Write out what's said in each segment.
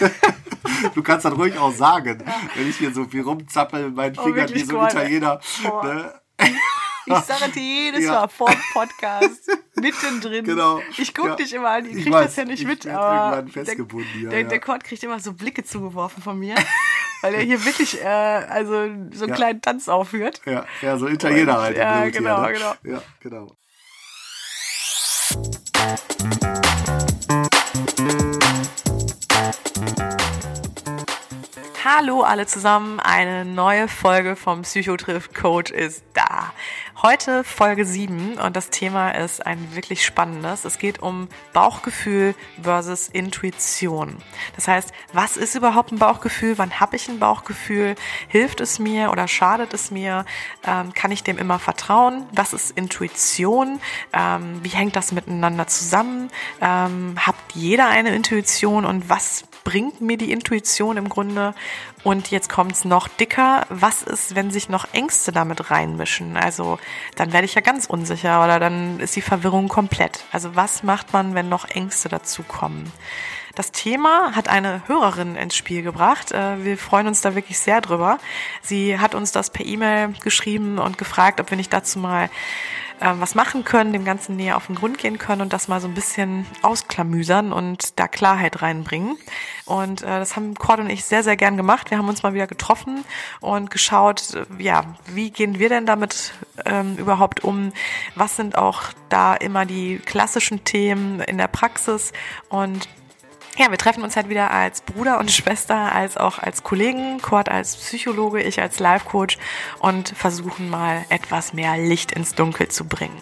du kannst das ruhig auch sagen, wenn ich hier so viel rumzappel mit meinen Oh, Fingern wie so ein Italiener. Ne? Ich sage dir jedes Ja. Mal vor dem Podcast, mittendrin. Genau. Ich gucke Ja. dich immer an, ich Ich krieg weiß, das ja nicht ich mit, aber festgebunden der, ja. der Kurt kriegt immer so Blicke zugeworfen von mir, weil er hier wirklich äh, also so einen Ja. kleinen Tanz aufführt. Ja, ja, so Italiener Und- halt. ja, genau, hier, ne? genau. Ja, genau. Hallo alle zusammen, eine neue Folge vom Psychotrift Coach ist da. Heute Folge 7 und das Thema ist ein wirklich spannendes. Es geht um Bauchgefühl versus Intuition. Das heißt, was ist überhaupt ein Bauchgefühl? Wann habe ich ein Bauchgefühl? Hilft es mir oder schadet es mir? Ähm, kann ich dem immer vertrauen? Was ist Intuition? Ähm, wie hängt das miteinander zusammen? Ähm, habt jeder eine Intuition und was bringt mir die Intuition im Grunde? Und jetzt kommt's noch dicker. Was ist, wenn sich noch Ängste damit reinmischen? Also dann werde ich ja ganz unsicher oder dann ist die Verwirrung komplett. Also was macht man, wenn noch Ängste dazukommen? Das Thema hat eine Hörerin ins Spiel gebracht. Äh, Wir freuen uns da wirklich sehr drüber. Sie hat uns das per E-Mail geschrieben und gefragt, ob wir nicht dazu mal äh, was machen können, dem Ganzen näher auf den Grund gehen können und das mal so ein bisschen ausklamüsern und da Klarheit reinbringen. Und äh, das haben Cord und ich sehr, sehr gern gemacht. Wir haben uns mal wieder getroffen und geschaut, äh, ja, wie gehen wir denn damit ähm, überhaupt um? Was sind auch da immer die klassischen Themen in der Praxis? Und ja, wir treffen uns halt wieder als Bruder und Schwester, als auch als Kollegen, Kurt als Psychologe, ich als Life-Coach und versuchen mal etwas mehr Licht ins Dunkel zu bringen.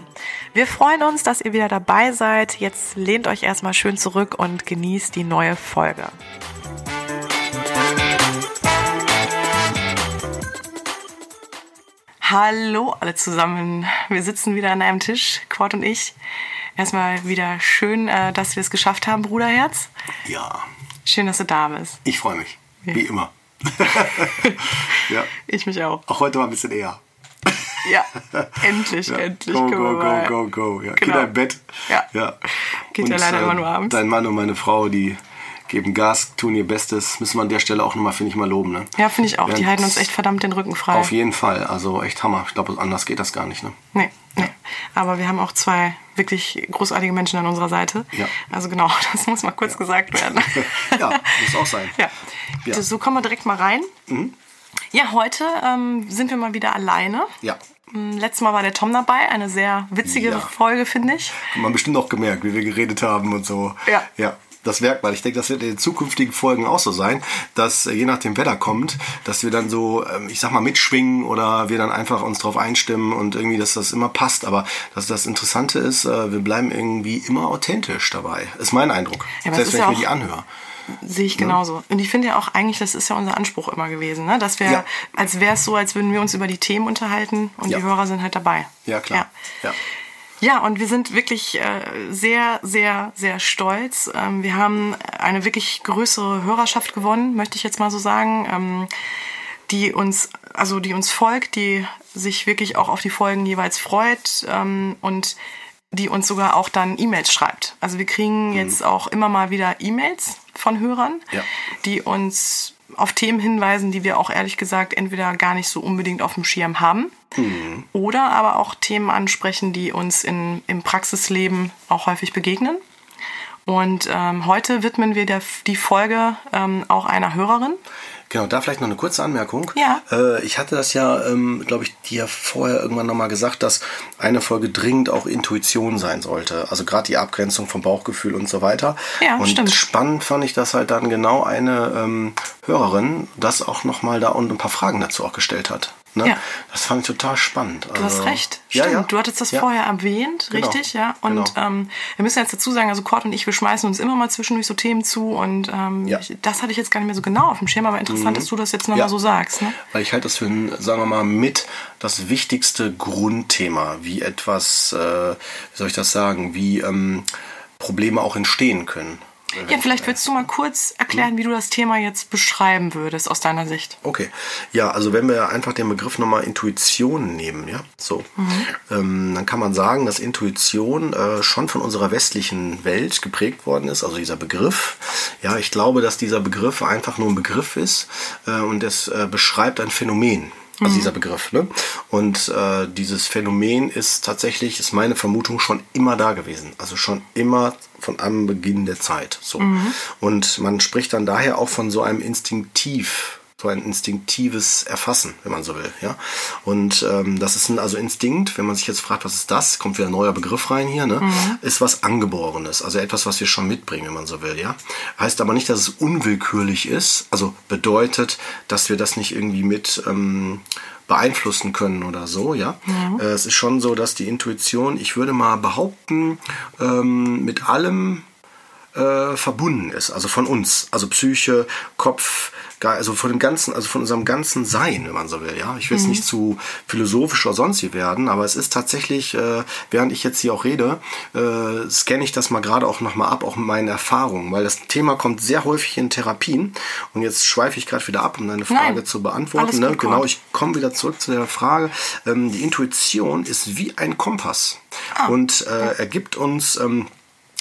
Wir freuen uns, dass ihr wieder dabei seid. Jetzt lehnt euch erstmal schön zurück und genießt die neue Folge. Hallo alle zusammen. Wir sitzen wieder an einem Tisch, Quad und ich. Erstmal wieder schön, äh, dass wir es geschafft haben, Bruderherz. Ja, Schön, dass du da bist. ich freue mich. Wie immer. ja, Ich mich auch. auch heute mal ein bisschen eher. Ja, endlich, Ja. endlich. Go, go, go, go, go. Ja, Genau. Kinder im Bett. Ja. ja. Geht ja leider immer nur abends. Dein Mann und meine Frau, die geben Gas, tun ihr Bestes. Müssen wir an der Stelle auch nochmal, finde ich, mal loben. Ne? Ja, finde ich auch. Die Ja, halten uns echt verdammt den Rücken frei. Auf jeden Fall. Also echt Hammer. Ich glaube, anders geht das gar nicht. Ne? Nee, nee. Aber wir haben auch zwei wirklich großartige Menschen an unserer Seite. Ja. Also genau, das muss mal kurz gesagt werden. ja, muss auch sein. Ja. Ja. Mhm. So kommen wir direkt mal rein. Ja, heute ähm, sind wir mal wieder alleine. Ja. Mm, Letztes Mal war der Tom dabei. Eine sehr witzige Ja. Folge, finde ich. Hat man bestimmt auch gemerkt, wie wir geredet haben und so. Ja. Ja. Das merkt man. Ich denke, das wird in den zukünftigen Folgen auch so sein, dass äh, je nachdem Wetter kommt, dass wir dann so, ähm, ich sag mal, mitschwingen oder wir dann einfach uns drauf einstimmen und irgendwie, dass das immer passt. Aber dass das Interessante ist, äh, wir bleiben irgendwie immer authentisch dabei. Ist mein Eindruck. Ja, Selbst wenn ja ich mir die anhöre. Sehe ich genauso. Und ich finde ja auch eigentlich, das ist ja unser Anspruch immer gewesen, ne? dass wir, Ja. als wäre es so, als würden wir uns über die Themen unterhalten und Ja. die Hörer sind halt dabei. Ja, klar. Ja. Ja. Und wir sind wirklich äh, sehr, sehr, sehr stolz. Ähm, wir haben eine wirklich größere Hörerschaft gewonnen, möchte ich jetzt mal so sagen, ähm, die uns, also die uns folgt, die sich wirklich auch auf die Folgen jeweils freut ähm, und die uns sogar auch dann E-Mails schreibt. Also wir kriegen jetzt auch immer mal wieder E-Mails von Hörern, Ja. die uns auf Themen hinweisen, die wir auch ehrlich gesagt entweder gar nicht so unbedingt auf dem Schirm haben oder aber auch Themen ansprechen, die uns in, im Praxisleben auch häufig begegnen. Und ähm, heute widmen wir der, die Folge ähm, auch einer Hörerin. Genau, da vielleicht noch eine kurze Anmerkung. Ja. Äh, ich hatte das ja, ähm, glaube ich, dir vorher irgendwann nochmal gesagt, dass eine Folge dringend auch Intuition sein sollte. Also gerade die Abgrenzung vom Bauchgefühl und so weiter. Ja, und stimmt. spannend fand ich, dass halt dann genau eine ähm, Hörerin das auch nochmal da und ein paar Fragen dazu auch gestellt hat. Ne? Ja. Das fand ich total spannend. Du hast recht. Ja, Stimmt. ja. Du hattest das vorher erwähnt, Genau. richtig, ja. Und Genau. ähm, wir müssen jetzt dazu sagen, also Cord und ich, wir schmeißen uns immer mal zwischendurch so Themen zu und ähm. Mhm. ich, das hatte ich jetzt gar nicht mehr so genau auf dem Schirm, aber interessant, dass du das jetzt nochmal so sagst. Ne? Weil ich halte das für ein, sagen wir mal, mit das wichtigste Grundthema, wie etwas, äh, wie soll ich das sagen, wie ähm, Probleme auch entstehen können. Ja, vielleicht willst du mal kurz erklären, wie du das Thema jetzt beschreiben würdest aus deiner Sicht. Okay, ja, also wenn wir einfach den Begriff nochmal Intuition nehmen, ja, so, ähm, dann kann man sagen, dass Intuition äh, schon von unserer westlichen Welt geprägt worden ist, also dieser Begriff. Ja, ich glaube, dass dieser Begriff einfach nur ein Begriff ist äh, und es äh, beschreibt ein Phänomen. Also dieser Begriff. Ne? Und äh, dieses Phänomen ist tatsächlich, ist meine Vermutung, schon immer da gewesen. Also schon immer von am Beginn der Zeit. So. Und man spricht dann daher auch von so einem Instinktiv, so ein instinktives Erfassen, wenn man so will. Ja? Und ähm, das ist ein also Instinkt, wenn man sich jetzt fragt, was ist das, kommt wieder ein neuer Begriff rein hier, ne? ist was Angeborenes, also etwas, was wir schon mitbringen, wenn man so will. Ja? Heißt aber nicht, dass es unwillkürlich ist, also bedeutet, dass wir das nicht irgendwie mit ähm, beeinflussen können oder so, ja. Äh, es ist schon so, dass die Intuition, ich würde mal behaupten, ähm, mit allem äh, verbunden ist, also von uns, also Psyche, Kopf, also von dem ganzen, also von unserem ganzen Sein, wenn man so will, ja. Ich will jetzt nicht zu philosophisch oder sonst wie werden, aber es ist tatsächlich, äh, während ich jetzt hier auch rede, äh, scanne ich das mal gerade auch nochmal ab, auch mit meinen Erfahrungen, weil das Thema kommt sehr häufig in Therapien und jetzt schweife ich gerade wieder ab, um deine Frage Nein, zu beantworten. Ne? Genau, ich komme wieder zurück zu der Frage. Ähm, die Intuition ist wie ein Kompass und äh, er gibt uns ähm,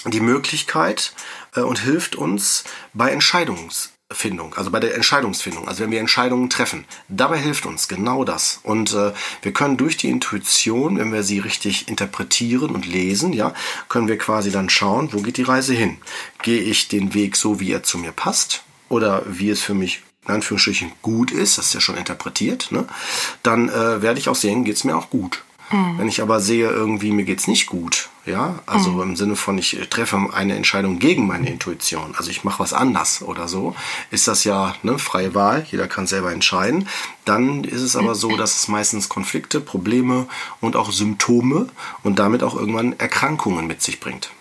die Möglichkeit äh, und hilft uns bei Entscheidungsfindung, also bei der Entscheidungsfindung, also wenn wir Entscheidungen treffen. Dabei hilft uns genau das. Und äh, wir können durch die Intuition, wenn wir sie richtig interpretieren und lesen, ja, können wir quasi dann schauen, wo geht die Reise hin? Gehe ich den Weg so, wie er zu mir passt? Oder wie es für mich in Anführungsstrichen gut ist, das ist ja schon interpretiert, ne? dann äh, werde ich auch sehen, geht es mir auch gut. Wenn ich aber sehe, irgendwie mir geht's nicht gut, ja, also im Sinne von, ich treffe eine Entscheidung gegen meine Intuition, also ich mache was anders oder so, ist das ja ne, freie Wahl, jeder kann selber entscheiden. Dann ist es aber so, dass es meistens Konflikte, Probleme und auch Symptome und damit auch irgendwann Erkrankungen mit sich bringt.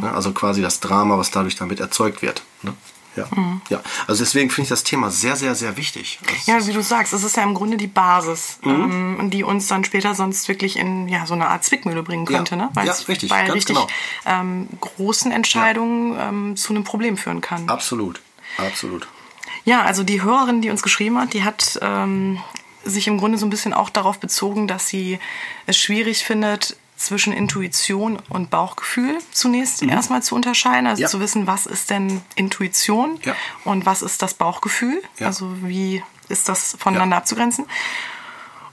Ne, also quasi das Drama, was dadurch damit erzeugt wird. Ne? Ja. ja, also deswegen finde ich das Thema sehr, sehr, sehr wichtig. Das Ja, wie du sagst, es ist ja im Grunde die Basis, ähm, die uns dann später sonst wirklich in ja, so eine Art Zwickmühle bringen Ja. könnte, ne? Ja, es richtig, bei ganz richtig genau. ähm, großen Entscheidungen ähm, zu einem Problem führen kann. Absolut, absolut. Ja, also die Hörerin, die uns geschrieben hat, die hat ähm, sich im Grunde so ein bisschen auch darauf bezogen, dass sie es schwierig findet, zwischen Intuition und Bauchgefühl zunächst erstmal zu unterscheiden. Also Mhm. Ja. zu wissen, was ist denn Intuition Ja. und was ist das Bauchgefühl. Ja. Also wie ist das voneinander abzugrenzen.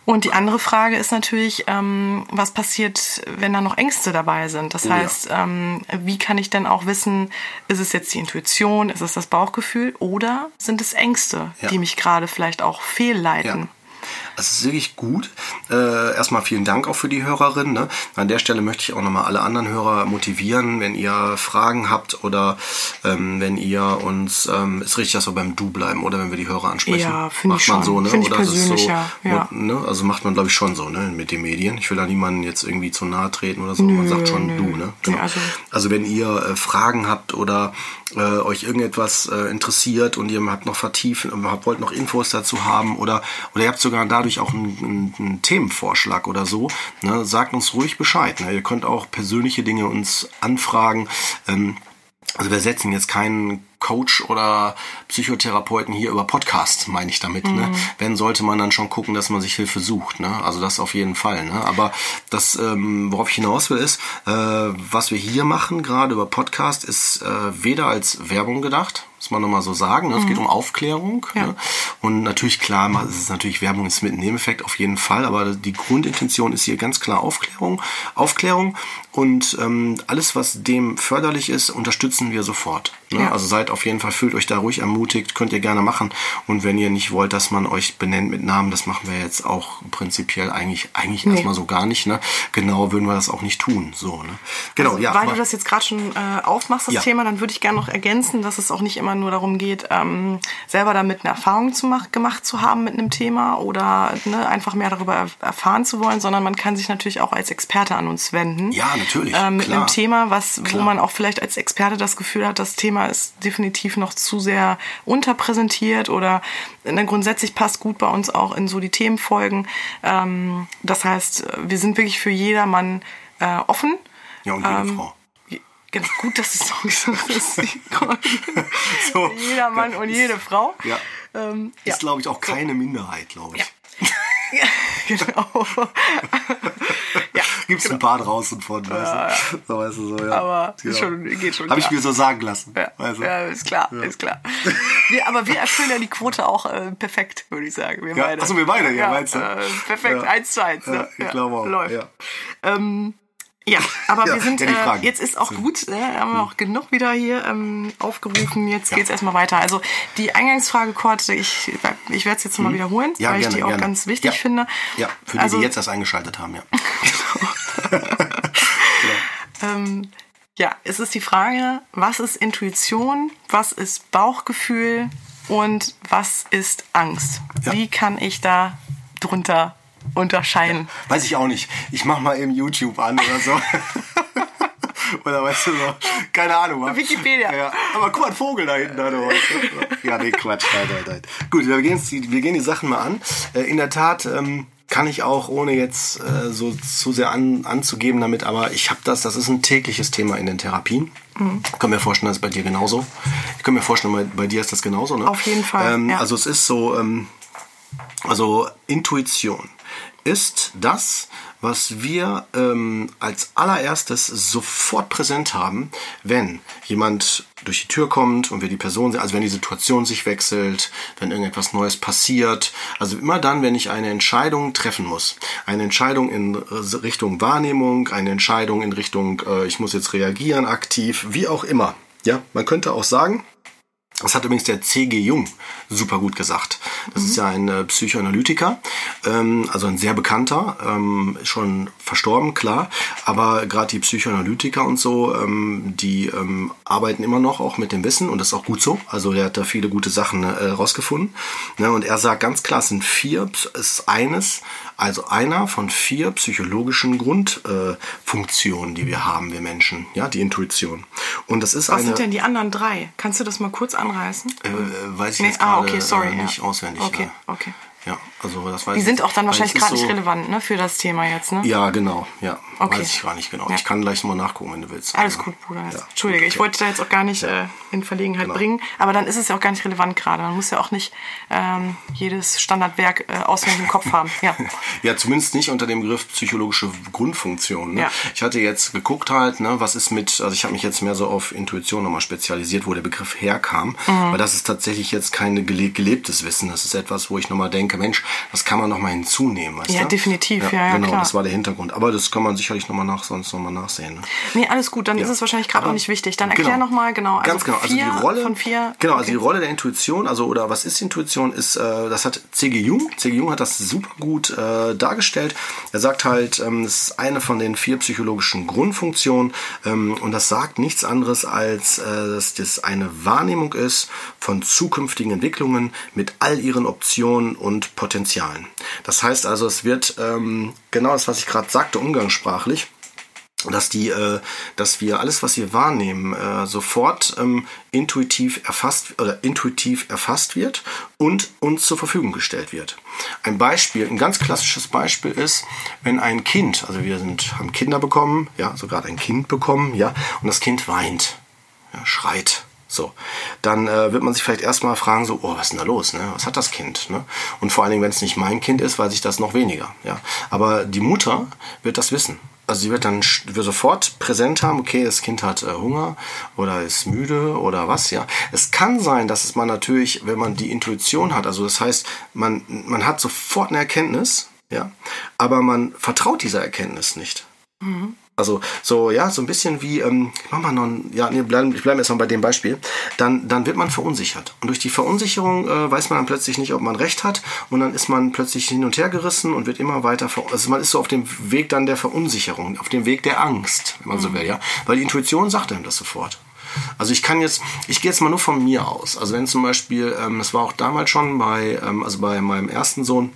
Und die andere Frage ist natürlich, ähm, was passiert, wenn da noch Ängste dabei sind? Das Oh heißt, ähm, wie kann ich denn auch wissen, ist es jetzt die Intuition, ist es das Bauchgefühl oder sind es Ängste, die mich gerade vielleicht auch fehlleiten? Ja. Es ist wirklich gut. Äh, erstmal vielen Dank auch für die Hörerin. Ne? An der Stelle möchte ich auch nochmal alle anderen Hörer motivieren, wenn ihr Fragen habt oder ähm, wenn ihr uns, ähm, ist richtig, dass wir beim Du bleiben oder wenn wir die Hörer ansprechen. Ja, finde ich Macht man schon. so, ne? Finde ich oder ist es persönlicher, ja. ne? Also macht man, glaube ich, schon so, ne? Mit den Medien. Ich will da niemanden jetzt irgendwie zu nahe treten oder so. man sagt schon nö. du, ne? Nee, also- Also wenn ihr äh, Fragen habt oder äh, euch irgendetwas äh, interessiert und ihr habt noch vertiefen, äh, wollt noch Infos dazu haben oder oder ihr habt sogar dadurch auch einen, einen, einen Themenvorschlag oder so, ne, sagt uns ruhig Bescheid. Ne? Ihr könnt auch persönliche Dinge uns anfragen. Ähm, also wir setzen jetzt keinen Coach oder Psychotherapeuten hier über Podcast, meine ich damit. Ne? Wenn sollte man dann schon gucken, dass man sich Hilfe sucht. Ne? Also das auf jeden Fall. Ne? Aber das, ähm, worauf ich hinaus will, ist, äh, was wir hier machen, gerade über Podcast, ist äh, weder als Werbung gedacht, muss man nochmal so sagen. Ne? Es geht um Aufklärung. Ja. Ne? Und natürlich, klar, es ist natürlich Werbung ist mit Nebeneffekt auf jeden Fall, aber die Grundintention ist hier ganz klar Aufklärung. Aufklärung und ähm, alles, was dem förderlich ist, unterstützen wir sofort. Ne? Ja. Also seid auf jeden Fall, fühlt euch da ruhig ermutigt, könnt ihr gerne machen. Und wenn ihr nicht wollt, dass man euch benennt mit Namen, das machen wir jetzt auch prinzipiell eigentlich, eigentlich Nee. erstmal so gar nicht. Ne? Genau würden wir das auch nicht tun. So, ne? Genau, Also, ja. weil du das jetzt gerade schon äh, aufmachst, das Ja. Thema, dann würde ich gerne noch ergänzen, dass es auch nicht immer nur darum geht, ähm, selber damit eine Erfahrung zu mach, gemacht zu haben mit einem Thema oder ne, einfach mehr darüber er erfahren zu wollen, sondern man kann sich natürlich auch als Experte an uns wenden. Ja, natürlich, Äh, mit klar. einem Thema, was, wo man auch vielleicht als Experte das Gefühl hat, das Thema ist definitiv noch zu sehr unterpräsentiert oder ne, grundsätzlich passt gut bei uns auch in so die Themenfolgen. Ähm, das heißt, wir sind wirklich für jedermann äh, offen. ja, und jede ähm, Frau. Ganz gut, dass es noch gesagt hast. So. Jeder Mann und jede Frau. Ja. Ähm, ja. Ist, glaube ich, auch keine Minderheit, glaube ich. Ja. genau. ja, Gibt es ein paar draußen von, weißt du? So, weißt du, so, ja. aber schon, geht schon. Habe ich mir so sagen lassen. Ja, weißt du? ja, ist klar, ist klar. Wir, aber wir erfüllen ja die Quote auch äh, perfekt, würde ich sagen. Wir Ja, beide. ach so, wir beide, ja, meinst du? Äh, perfekt, eins zu eins. Ja, Ne? ich glaube auch. Läuft. Ähm, ja, aber Ja, wir sind, äh, jetzt ist auch gut, äh, haben wir auch genug wieder hier ähm, aufgerufen. Jetzt Ja. geht's erstmal weiter. Also die Eingangsfrage, Kurt, ich, ich werde es jetzt mal wiederholen, Mhm. Ja, weil gerne, ich die auch gerne. ganz wichtig finde. Ja, für die, also, die jetzt erst eingeschaltet haben, ja. Ähm, ja, es ist die Frage, was ist Intuition, was ist Bauchgefühl und was ist Angst? Wie kann ich da drunter unterscheiden? Weiß ich auch nicht. Ich mach mal eben YouTube an oder so. oder weißt du so, keine Ahnung. wa? Wikipedia. Ja, aber guck mal, ein Vogel da hinten. Du. ja, nee, Quatsch. Nein, nein, nein. Gut, wir gehen, die, wir gehen die Sachen mal an. Äh, In der Tat ähm, kann ich auch, ohne jetzt äh, so zu sehr an, anzugeben damit, aber ich habe das, das ist ein tägliches Thema in den Therapien. Ich kann mir vorstellen, das ist bei dir genauso. Ich kann mir vorstellen, bei, bei dir ist das genauso. Ne? Auf jeden Fall, Ähm, ja. Also es ist so, ähm, also Intuition ist das, was wir ähm, als allererstes sofort präsent haben, wenn jemand durch die Tür kommt und wir die Person sehen, also wenn die Situation sich wechselt, wenn irgendetwas Neues passiert. Also immer dann, wenn ich eine Entscheidung treffen muss. Eine Entscheidung in Richtung Wahrnehmung, eine Entscheidung in Richtung, äh, ich muss jetzt reagieren, aktiv, wie auch immer. Ja, man könnte auch sagen, das hat übrigens der C.G. Jung super gut gesagt. Das ist ja ein äh, Psychoanalytiker, ähm, also ein sehr bekannter, ähm, schon verstorben, klar. Aber gerade die Psychoanalytiker und so, ähm, die ähm, arbeiten immer noch auch mit dem Wissen und das ist auch gut so. Also er hat da viele gute Sachen äh, rausgefunden. Ne? Und er sagt ganz klar, es sind vier, es ist eines, also einer von vier psychologischen Grundfunktionen, äh, die wir haben, wir Menschen, ja, die Intuition. Und das ist Was eine. sind denn die anderen drei? Kannst du das mal kurz anreißen? Äh, weiß ich Nee, jetzt ah, okay, sorry, äh, nicht ja. auswendig. Okay, ne? okay. Ja, also das weiß Die ich sind auch dann wahrscheinlich gerade nicht so- relevant ne, für das Thema jetzt, ne? Ja, genau, ja. Okay. Weiß ich gar nicht genau. Ja. Ich kann gleich mal nachgucken, wenn du willst. Alles gut, Bruder. ja. Entschuldige, ich Okay. wollte da jetzt auch gar nicht äh, in Verlegenheit Genau. bringen, aber dann ist es ja auch gar nicht relevant gerade. Man muss ja auch nicht ähm, jedes Standardwerk äh, auswendig im Kopf haben. Ja. Ja, zumindest nicht unter dem Begriff psychologische Grundfunktion. Ne? Ja. Ich hatte jetzt geguckt halt, ne, was ist mit, also ich habe mich jetzt mehr so auf Intuition nochmal spezialisiert, wo der Begriff herkam, Mhm. weil das ist tatsächlich jetzt kein gele gelebtes Wissen. Das ist etwas, wo ich nochmal denke, Mensch, das kann man nochmal hinzunehmen. Weißt Ja, du? definitiv, ja, ja, Genau, klar. das war der Hintergrund. Aber das kann man sicherlich nochmal nach, sonst nochmal nachsehen. Ne? Nee, alles gut, dann Ja. ist es wahrscheinlich gerade auch nicht wichtig. Dann erklär genau. nochmal, genau. Also Ganz genau. Also die Rolle von vier. Genau, also okay. die Rolle der Intuition, also oder was ist Intuition, ist, äh, das hat C.G. Jung. C.G. Jung hat das super gut äh, dargestellt. Er sagt halt, ähm, es ist eine von den vier psychologischen Grundfunktionen ähm, und das sagt nichts anderes als, äh, dass das eine Wahrnehmung ist von zukünftigen Entwicklungen mit all ihren Optionen und Potenzialen. Das heißt also, es wird ähm, genau das, was ich gerade sagte, umgangssprachlich dass die, äh, dass wir alles, was wir wahrnehmen, äh, sofort ähm, intuitiv erfasst oder intuitiv erfasst wird und uns zur Verfügung gestellt wird. Ein Beispiel, ein ganz klassisches Beispiel ist, wenn ein Kind, also wir sind, haben Kinder bekommen, ja, so gerade ein Kind bekommen, ja, und das Kind weint, ja, schreit. So, dann äh, wird man sich vielleicht erstmal fragen, so, oh, was ist denn da los? Ne? Was hat das Kind? Ne? Und vor allen Dingen, wenn es nicht mein Kind ist, weiß ich das noch weniger. Ja? Aber die Mutter wird das wissen. Also sie wird dann wird sofort präsent haben, okay, das Kind hat äh, Hunger oder ist müde oder was, ja. Es kann sein, dass es man natürlich, wenn man die Intuition hat, also das heißt, man, man hat sofort eine Erkenntnis, ja, aber man vertraut dieser Erkenntnis nicht. Also so, ja, so ein bisschen wie, ähm, ich mach mal noch ein, ja, nee, bleiben, ich bleibe jetzt mal bei dem Beispiel. Dann, dann wird man verunsichert. Und durch die Verunsicherung äh, weiß man dann plötzlich nicht, ob man recht hat. Und dann ist man plötzlich hin und her gerissen und wird immer weiter, also man ist so auf dem Weg dann der Verunsicherung, auf dem Weg der Angst, wenn man so will, ja. Weil die Intuition sagt einem das sofort. Also ich kann jetzt, ich gehe jetzt mal nur von mir aus. Also wenn zum Beispiel, ähm, das war auch damals schon bei, ähm, also bei meinem ersten Sohn,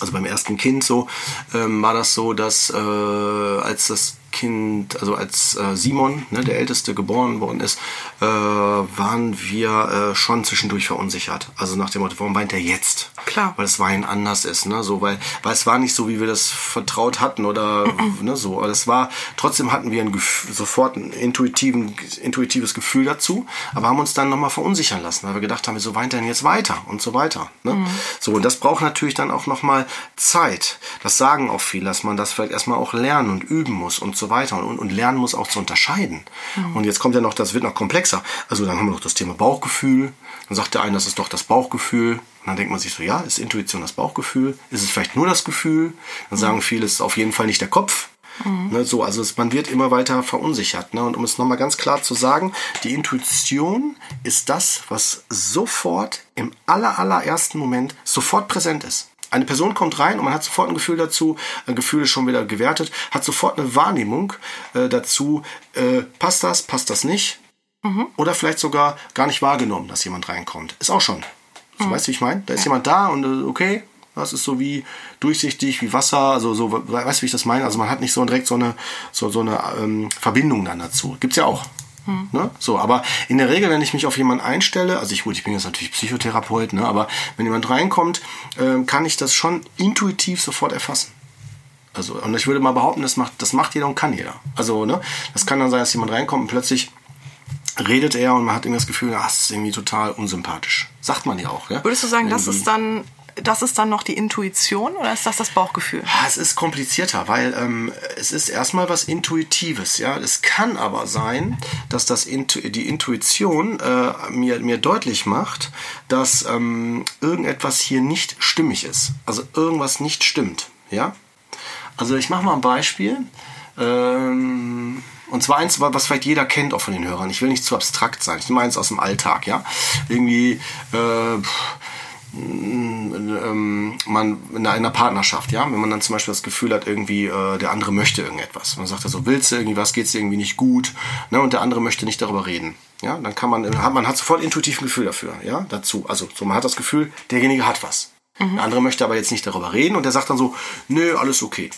also beim ersten Kind so, ähm, war das so, dass äh, als das Kind, also als äh, Simon, ne, der Älteste, geboren worden ist, äh, waren wir äh, schon zwischendurch verunsichert. Also nach dem Motto, warum weint er jetzt? Klar. Weil das Weinen anders ist, ne? So, weil, weil es war nicht so, wie wir das vertraut hatten oder ne, so. Aber es war, trotzdem hatten wir ein Gefühl, sofort ein intuitiven, intuitives Gefühl dazu, aber haben uns dann nochmal verunsichern lassen, weil wir gedacht haben, wieso weint er denn jetzt weiter und so weiter. Ne? So, und das braucht natürlich dann auch nochmal Zeit. Das sagen auch viele, dass man das vielleicht erstmal auch lernen und üben muss und so weiter und, und lernen muss auch zu unterscheiden. Und jetzt kommt ja noch, das wird noch komplexer. Also dann haben wir noch das Thema Bauchgefühl. Dann sagt der eine, das ist doch das Bauchgefühl. Und dann denkt man sich so, ja, ist Intuition das Bauchgefühl? Ist es vielleicht nur das Gefühl? Dann sagen viele, es ist auf jeden Fall nicht der Kopf. Ne, so, also es, man wird immer weiter verunsichert. Ne? Und um es nochmal ganz klar zu sagen, die Intuition ist das, was sofort im aller, allerersten Moment sofort präsent ist. Eine Person kommt rein und man hat sofort ein Gefühl dazu, ein Gefühl ist schon wieder gewertet, hat sofort eine Wahrnehmung äh, dazu, äh, passt das, passt das nicht? Oder vielleicht sogar gar nicht wahrgenommen, dass jemand reinkommt. Ist auch schon. So, Weißt du, wie ich meine? Da ist jemand da und äh, okay, das ist so wie durchsichtig, wie Wasser, also so, we- weißt du, wie ich das meine? Also man hat nicht so direkt so eine, so, so eine ähm, Verbindung dann dazu. Gibt's ja auch. Ne? So, aber in der Regel, wenn ich mich auf jemanden einstelle, also ich gut, ich bin jetzt natürlich Psychotherapeut, ne, aber wenn jemand reinkommt, ähm, kann ich das schon intuitiv sofort erfassen. Also, und ich würde mal behaupten, das macht, das macht jeder und kann jeder. Also, ne, das kann dann sein, dass jemand reinkommt und plötzlich redet er und man hat irgendwie das Gefühl, ah, das ist irgendwie total unsympathisch. Sagt man ja auch, ja? Würdest du sagen, das ist dann, das ist dann noch die Intuition oder ist das das Bauchgefühl? Es ist komplizierter, weil ähm, es ist erstmal was Intuitives. Ja, es kann aber sein, dass das Intu die Intuition äh, mir mir deutlich macht, dass ähm, irgendetwas hier nicht stimmig ist. Also irgendwas nicht stimmt. Ja, also ich mache mal ein Beispiel. Ähm, und zwar eins, was vielleicht jeder kennt auch von den Hörern. Ich will nicht zu abstrakt sein. Ich nehme eins aus dem Alltag, ja. Irgendwie äh, man in einer Partnerschaft, ja, wenn man dann zum Beispiel das Gefühl hat, irgendwie äh, der andere möchte irgendetwas. Dann sagt er so, willst du irgendwie was, geht's dir irgendwie nicht gut, ne, und der andere möchte nicht darüber reden. Ja, dann kann man, hat, man hat sofort intuitiv ein Gefühl dafür, ja, dazu. Also so, man hat das Gefühl, derjenige hat was. Der andere möchte aber jetzt nicht darüber reden und der sagt dann so, nö, alles okay.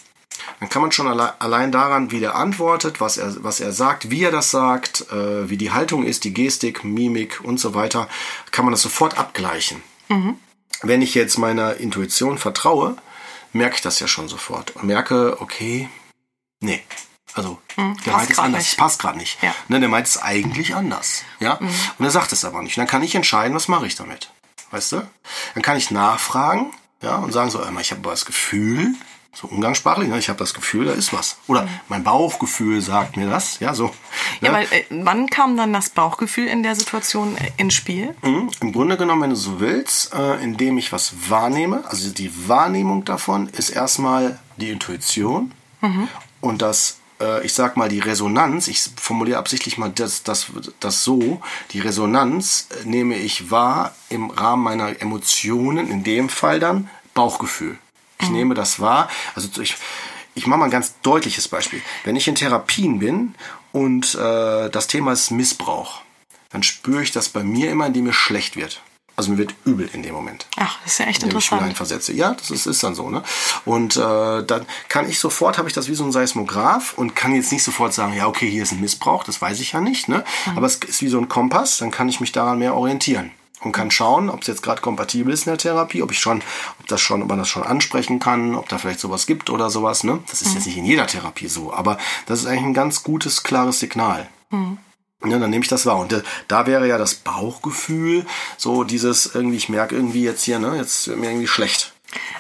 Dann kann man schon alle, allein daran, wie der antwortet, was er, was er sagt, wie er das sagt, äh, wie die Haltung ist, die Gestik, Mimik und so weiter, kann man das sofort abgleichen. Wenn ich jetzt meiner Intuition vertraue, merke ich das ja schon sofort und merke, okay, nee. Also, der Hm, passt meint es anders. nicht. Passt gerade nicht. Ja. Ne, der meint es eigentlich anders. Ja? Und er sagt es aber nicht. Und dann kann ich entscheiden, was mache ich damit. Weißt du? Dann kann ich nachfragen ja, und sagen so, ich habe aber das Gefühl, so umgangssprachlich, ne, ich habe das Gefühl, da ist was. Oder mein Bauchgefühl sagt mir das. Ja, so. Ja, ne? weil äh, wann kam dann das Bauchgefühl in der Situation äh, ins Spiel? Mhm. Im Grunde genommen, wenn du so willst, äh, indem ich was wahrnehme, also die Wahrnehmung davon ist erstmal die Intuition und das, äh, ich sag mal, die Resonanz, ich formuliere absichtlich mal das, das, das so, die Resonanz äh, nehme ich wahr im Rahmen meiner Emotionen, in dem Fall dann Bauchgefühl. Ich nehme das wahr, also ich, ich mache mal ein ganz deutliches Beispiel. Wenn ich in Therapien bin und äh, das Thema ist Missbrauch, dann spüre ich das bei mir immer, indem mir schlecht wird. Also mir wird übel in dem Moment. Ach, das ist ja echt indem ich mich interessant. reinversetze. Ja, das ist, ist dann so. Ne? Und äh, dann kann ich sofort, habe ich das wie so ein Seismograph und kann jetzt nicht sofort sagen, ja, okay, hier ist ein Missbrauch, das weiß ich ja nicht. Ne? Mhm. Aber es ist wie so ein Kompass, dann kann ich mich daran mehr orientieren und kann schauen, ob es jetzt gerade kompatibel ist in der Therapie, ob ich schon, ob das schon, ob man das schon ansprechen kann, ob da vielleicht sowas gibt oder sowas. Ne? Das ist jetzt nicht in jeder Therapie so, aber das ist eigentlich ein ganz gutes, klares Signal. Ja, dann nehme ich das wahr. Und äh, da wäre ja das Bauchgefühl, so dieses irgendwie, ich merke irgendwie jetzt hier, ne, jetzt wird mir irgendwie schlecht.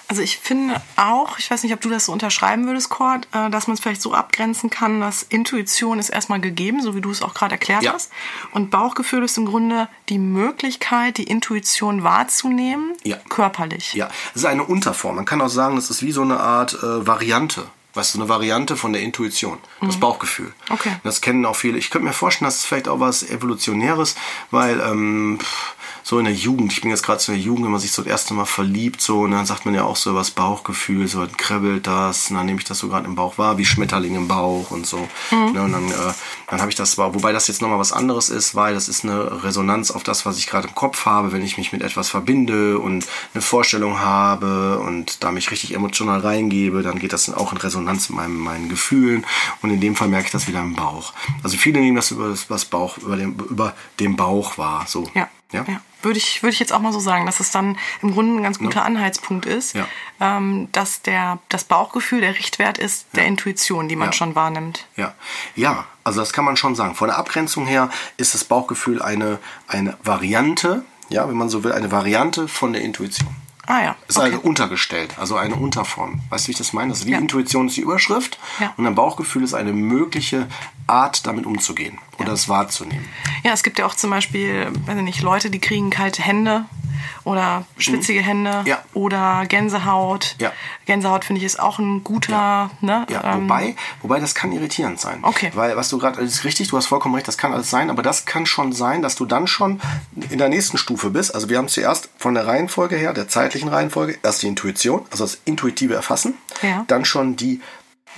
Also ich finde auch, ich weiß nicht, ob du das so unterschreiben würdest, Cord, äh, dass man es vielleicht so abgrenzen kann, dass Intuition ist erstmal gegeben, so wie du es auch gerade erklärt Ja. hast. Und Bauchgefühl ist im Grunde die Möglichkeit, die Intuition wahrzunehmen, Ja. körperlich. Ja, es ist eine Unterform. Man kann auch sagen, das ist wie so eine Art äh, Variante. Weißt du, eine Variante von der Intuition, das Bauchgefühl. Mhm. Okay. Das kennen auch viele. Ich könnte mir vorstellen, das ist vielleicht auch was Evolutionäres, weil ähm, pff, so in der Jugend, ich bin jetzt gerade so in der Jugend, wenn man sich so das erste Mal verliebt, so, und dann sagt man ja auch so was Bauchgefühl, so dann kribbelt das, und dann nehme ich das so gerade im Bauch wahr, wie Schmetterling im Bauch und so. Mhm. Ne, und dann, äh, dann habe ich das zwar, wobei das jetzt nochmal was anderes ist, weil das ist eine Resonanz auf das, was ich gerade im Kopf habe, wenn ich mich mit etwas verbinde und eine Vorstellung habe und da mich richtig emotional reingebe, dann geht das dann auch in Resonanz mit meinen, meinen Gefühlen und in dem Fall merke ich das wieder im Bauch. Also viele nehmen das über das Bauch, über den, über den Bauch wahr, so. Ja. Ja? ja. Würde ich, würde ich jetzt auch mal so sagen, dass es dann im Grunde ein ganz guter ja. Anhaltspunkt ist, ja. ähm, dass der, das Bauchgefühl der Richtwert ist der Intuition, die man schon wahrnimmt. Ja. ja, also das kann man schon sagen. Von der Abgrenzung her ist das Bauchgefühl eine, eine Variante, ja, wenn man so will, eine Variante von der Intuition. Ah ja. Ist okay. also untergestellt, also eine Unterform. Weißt du, wie ich das meine? Also die ja. Intuition ist die Überschrift ja. und ein Bauchgefühl ist eine mögliche Art, damit umzugehen oder ja. es wahrzunehmen. Ja, es gibt ja auch zum Beispiel, weiß ich nicht, Leute, die kriegen kalte Hände oder schwitzige mhm. Hände ja. oder Gänsehaut. Ja. Gänsehaut finde ich ist auch ein guter. Ja. Ne, ja. Ähm, wobei, wobei das kann irritierend sein. Okay. Weil was du gerade ist richtig, du hast vollkommen recht, das kann alles sein, aber das kann schon sein, dass du dann schon in der nächsten Stufe bist. Also wir haben zuerst von der Reihenfolge her, der zeitlichen Reihenfolge, erst die Intuition, also das intuitive Erfassen, dann schon die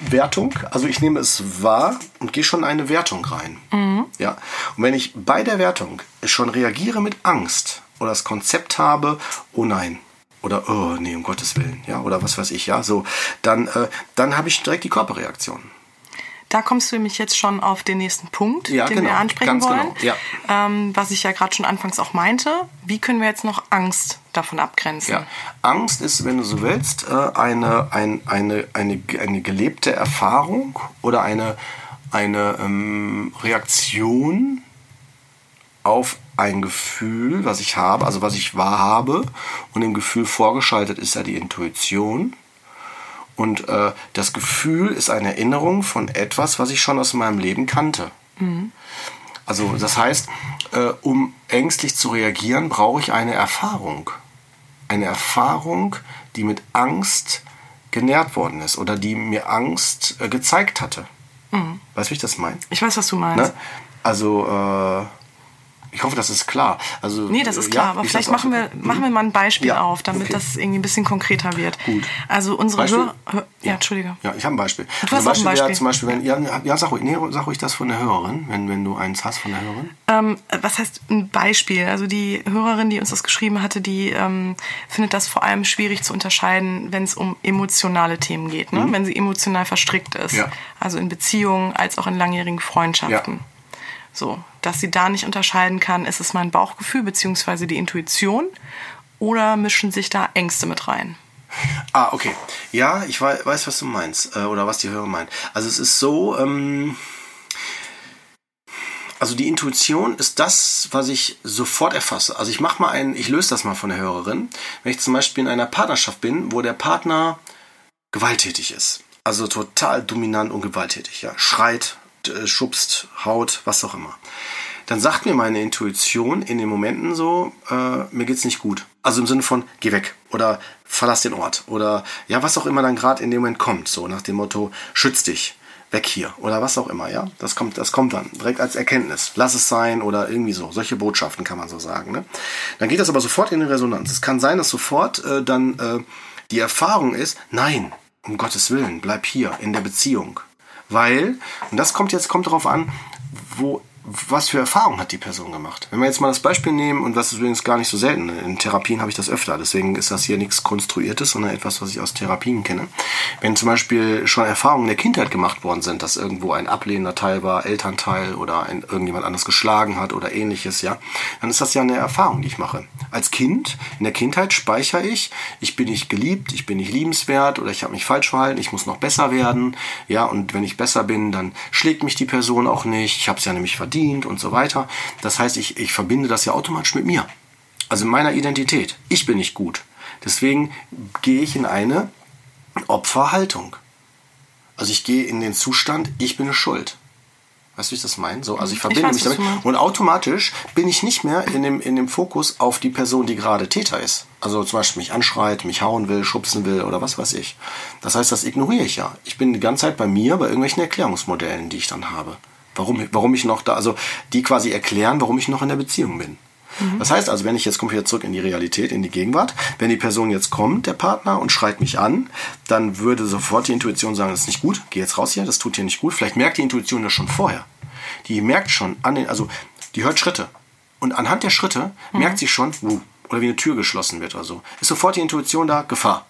Wertung, also ich nehme es wahr und gehe schon in eine Wertung rein. Mhm. Ja. Und wenn ich bei der Wertung schon reagiere mit Angst, oder das Konzept habe, oh nein, oder oh nee, um Gottes Willen, ja, oder was weiß ich, ja, so, dann, äh, dann habe ich direkt die Körperreaktion. Da kommst du nämlich jetzt schon auf den nächsten Punkt, ja, den genau, wir ansprechen wollen. Genau, ja. ähm, was ich ja gerade schon anfangs auch meinte. Wie können wir jetzt noch Angst davon abgrenzen? Ja. Angst ist, wenn du so willst, äh, eine, ein, eine, eine, eine gelebte Erfahrung oder eine, eine ähm, Reaktion auf ein Gefühl, was ich habe, also was ich wahrhabe. Und im Gefühl vorgeschaltet ist ja die Intuition. Und äh, das Gefühl ist eine Erinnerung von etwas, was ich schon aus meinem Leben kannte. Mhm. Also das heißt, äh, um ängstlich zu reagieren, brauche ich eine Erfahrung. Eine Erfahrung, die mit Angst genährt worden ist oder die mir Angst äh, gezeigt hatte. Mhm. Weißt du, wie ich das meine? Ich weiß, was du meinst. Ne? Also äh, ich hoffe, das ist klar. Also, nee, das ist klar, ja, aber vielleicht machen wir, mhm. machen wir mal ein Beispiel ja, auf, damit okay. das irgendwie ein bisschen konkreter wird. Gut. Also unsere Hör, Hör ja, Entschuldige. Ja, ich habe ein Beispiel. Du hast also ein Beispiel. Beispiel. zum Beispiel, wenn, ja, ja sag, ruhig, nee, sag ruhig das von der Hörerin, wenn, wenn du eins hast von der Hörerin. Ähm, was heißt ein Beispiel? Also die Hörerin, die uns das geschrieben hatte, die ähm, findet das vor allem schwierig zu unterscheiden, wenn es um emotionale Themen geht, ne? Mhm. wenn sie emotional verstrickt ist. Ja. Also in Beziehungen als auch in langjährigen Freundschaften. Ja. So, dass sie da nicht unterscheiden kann, ist es mein Bauchgefühl bzw. die Intuition oder mischen sich da Ängste mit rein? Ah, okay. Ja, ich weiß, was du meinst äh, oder was die Hörer meint. Also es ist so, ähm, also die Intuition ist das, was ich sofort erfasse. Also ich mache mal einen, ich löse das mal von der Hörerin. Wenn ich zum Beispiel in einer Partnerschaft bin, wo der Partner gewalttätig ist, also total dominant und gewalttätig, ja, schreit, äh, schubst, haut, was auch immer. Dann sagt mir meine Intuition in den Momenten so, äh, mir geht's nicht gut. Also im Sinne von, geh weg oder verlass den Ort oder ja, was auch immer dann gerade in dem Moment kommt, so nach dem Motto, schütz dich, weg hier oder was auch immer, ja. Das kommt, das kommt dann direkt als Erkenntnis. Lass es sein oder irgendwie so. Solche Botschaften kann man so sagen. Ne? Dann geht das aber sofort in die Resonanz. Es kann sein, dass sofort äh, dann äh, die Erfahrung ist, nein, um Gottes Willen, bleib hier in der Beziehung. Weil, und das kommt jetzt, kommt darauf an, wo was für Erfahrungen hat die Person gemacht? Wenn wir jetzt mal das Beispiel nehmen, und das ist übrigens gar nicht so selten, in Therapien habe ich das öfter, deswegen ist das hier nichts Konstruiertes, sondern etwas, was ich aus Therapien kenne. Wenn zum Beispiel schon Erfahrungen in der Kindheit gemacht worden sind, dass irgendwo ein ablehnender Teil war, Elternteil oder ein, irgendjemand anders geschlagen hat oder ähnliches, ja, dann ist das ja eine Erfahrung, die ich mache. Als Kind, in der Kindheit speichere ich, ich bin nicht geliebt, ich bin nicht liebenswert oder ich habe mich falsch verhalten, ich muss noch besser werden, ja, und wenn ich besser bin, dann schlägt mich die Person auch nicht, ich habe es ja nämlich verdient verdient und so weiter. Das heißt, ich, ich verbinde das ja automatisch mit mir. Also meiner Identität. Ich bin nicht gut. Deswegen gehe ich in eine Opferhaltung. Also ich gehe in den Zustand, ich bin schuld. Weißt du, wie ich das meine? So, also ich verbinde ich weiß, mich damit. Und automatisch bin ich nicht mehr in dem, in dem Fokus auf die Person, die gerade Täter ist. Also zum Beispiel mich anschreit, mich hauen will, schubsen will oder was weiß ich. Das heißt, das ignoriere ich ja. Ich bin die ganze Zeit bei mir, bei irgendwelchen Erklärungsmodellen, die ich dann habe. Warum, warum ich noch da, also die quasi erklären, warum ich noch in der Beziehung bin. Das heißt also, wenn ich jetzt komme wieder zurück in die Realität, in die Gegenwart, wenn die Person jetzt kommt, der Partner, und schreit mich an, dann würde sofort die Intuition sagen, das ist nicht gut, geh jetzt raus hier, das tut hier nicht gut. Vielleicht merkt die Intuition das schon vorher. Die merkt schon an den, also die hört Schritte. Und anhand der Schritte mhm. merkt sie schon, uh, oder wie eine Tür geschlossen wird oder so. Ist sofort die Intuition da, Gefahr.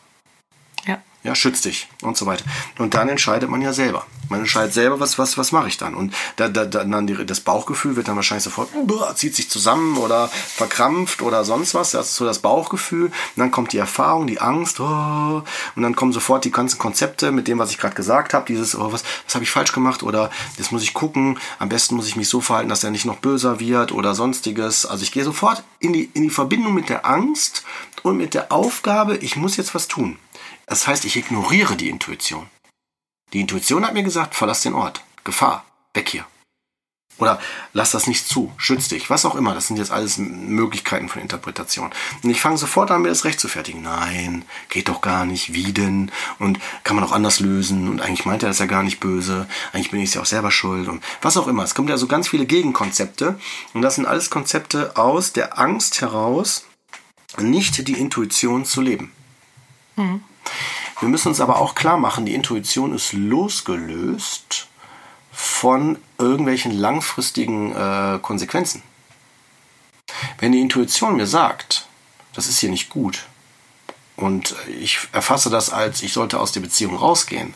Ja schütz dich und so weiter. Und dann entscheidet man ja selber. Man entscheidet selber, was, was, was mache ich dann. Und da, da, dann die, das Bauchgefühl wird dann wahrscheinlich sofort, boah, zieht sich zusammen oder verkrampft oder sonst was. Das ist so das Bauchgefühl. Und dann kommt die Erfahrung, die Angst, oh, und dann kommen sofort die ganzen Konzepte mit dem, was ich gerade gesagt habe. Dieses, oh, was, was habe ich falsch gemacht oder das muss ich gucken. Am besten muss ich mich so verhalten, dass er nicht noch böser wird oder sonstiges. Also ich gehe sofort in die, in die Verbindung mit der Angst und mit der Aufgabe, ich muss jetzt was tun. Das heißt, ich ignoriere die Intuition. Die Intuition hat mir gesagt, verlass den Ort. Gefahr. Weg hier. Oder lass das nicht zu, schütz dich, was auch immer. Das sind jetzt alles Möglichkeiten von Interpretation. Und ich fange sofort an, mir das Recht zu fertigen. Nein, geht doch gar nicht. Wie denn? Und kann man auch anders lösen. Und eigentlich meint er das ja gar nicht böse. Eigentlich bin ich ja auch selber schuld. Und was auch immer. Es kommt ja so ganz viele Gegenkonzepte. Und das sind alles Konzepte aus der Angst heraus, nicht die Intuition zu leben. Mhm. Wir müssen uns aber auch klar machen, die Intuition ist losgelöst von irgendwelchen langfristigen äh, Konsequenzen. Wenn die Intuition mir sagt, das ist hier nicht gut und ich erfasse das als, ich sollte aus der Beziehung rausgehen,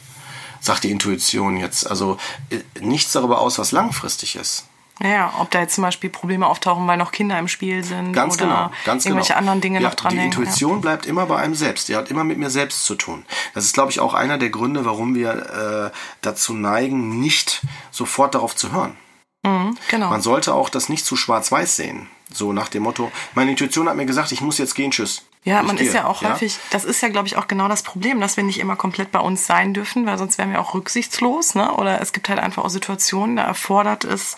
sagt die Intuition jetzt also äh, nichts darüber aus, was langfristig ist. Ja, ob da jetzt zum Beispiel Probleme auftauchen, weil noch Kinder im Spiel sind ganz oder genau, ganz irgendwelche genau. anderen Dinge ja, noch dran Die hängen. Intuition ja. bleibt immer bei einem selbst. Die hat immer mit mir selbst zu tun. Das ist, glaube ich, auch einer der Gründe, warum wir äh, dazu neigen, nicht sofort darauf zu hören. Mhm, genau. Man sollte auch das nicht zu schwarz-weiß sehen. So nach dem Motto, meine Intuition hat mir gesagt, ich muss jetzt gehen, tschüss. Ja, man ist ja auch ja? häufig, das ist ja, glaube ich, auch genau das Problem, dass wir nicht immer komplett bei uns sein dürfen, weil sonst wären wir auch rücksichtslos, ne? Oder es gibt halt einfach auch Situationen, da erfordert es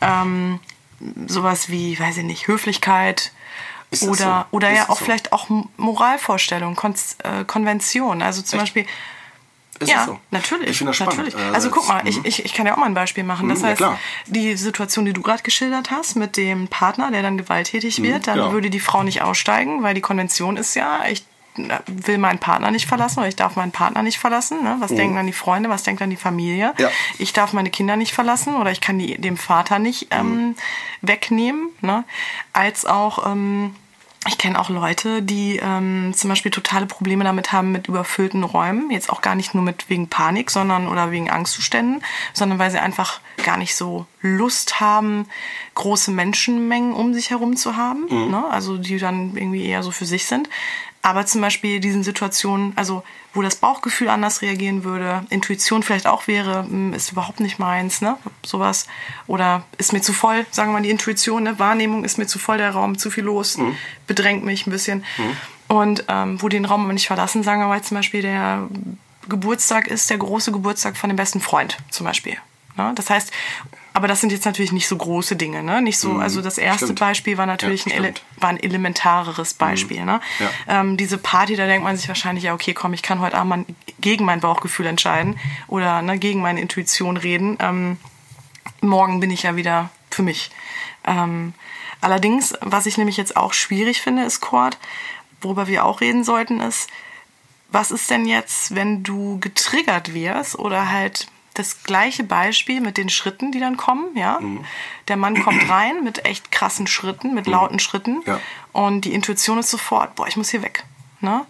ähm, sowas wie, weiß ich nicht, Höflichkeit oder, so? oder Ist ja auch so? vielleicht auch Moralvorstellungen, Kon äh, Konventionen. Also zum Echt? Beispiel, Ist ja, so? natürlich. Ich finde das spannend. natürlich. Äh, Also guck mal, mhm. ich, ich, ich kann ja auch mal ein Beispiel machen. Das Mhm, ja, heißt, klar. die Situation, die du gerade geschildert hast mit dem Partner, der dann gewalttätig wird, dann ja. würde die Frau nicht aussteigen, weil die Konvention ist ja, ich will meinen Partner nicht verlassen oder ich darf meinen Partner nicht verlassen. Ne? Was denken dann die Freunde, was denkt dann die Familie? Ja. Ich darf meine Kinder nicht verlassen oder ich kann die dem Vater nicht ähm, wegnehmen. Ne? Als auch ähm, ich kenne auch Leute, die ähm, zum Beispiel totale Probleme damit haben mit überfüllten Räumen. Jetzt auch gar nicht nur mit wegen Panik, sondern oder wegen Angstzuständen, sondern weil sie einfach gar nicht so Lust haben, große Menschenmengen um sich herum zu haben. Ne? Also die dann irgendwie eher so für sich sind. Aber zum Beispiel diesen Situationen, also wo das Bauchgefühl anders reagieren würde, Intuition vielleicht auch wäre, hm, ist überhaupt nicht meins, ne? Sowas. Oder ist mir zu voll, sagen wir mal die Intuition, ne? Wahrnehmung ist mir zu voll der Raum, zu viel los, bedrängt mich ein bisschen. Und ähm, wo den Raum aber nicht verlassen, sagen wir mal zum Beispiel der Geburtstag ist der große Geburtstag von dem besten Freund, zum Beispiel. Ne? Das heißt, aber das sind jetzt natürlich nicht so große Dinge, ne? Nicht so, also das erste stimmt. Beispiel war natürlich Ja, ein, ele war ein elementareres Beispiel, ne? Ja. Ähm, diese Party, da denkt man sich wahrscheinlich, ja, okay, komm, ich kann heute Abend mal gegen mein Bauchgefühl entscheiden oder ne, gegen meine Intuition reden. Ähm, morgen bin ich ja wieder für mich. Ähm, allerdings, was ich nämlich jetzt auch schwierig finde, ist Cord, worüber wir auch reden sollten, ist, was ist denn jetzt, wenn du getriggert wirst oder halt das gleiche Beispiel mit den Schritten, die dann kommen, ja? Der Mann kommt rein mit echt krassen Schritten, mit lauten Schritten Ja. und die Intuition ist sofort, boah, ich muss hier weg, ne?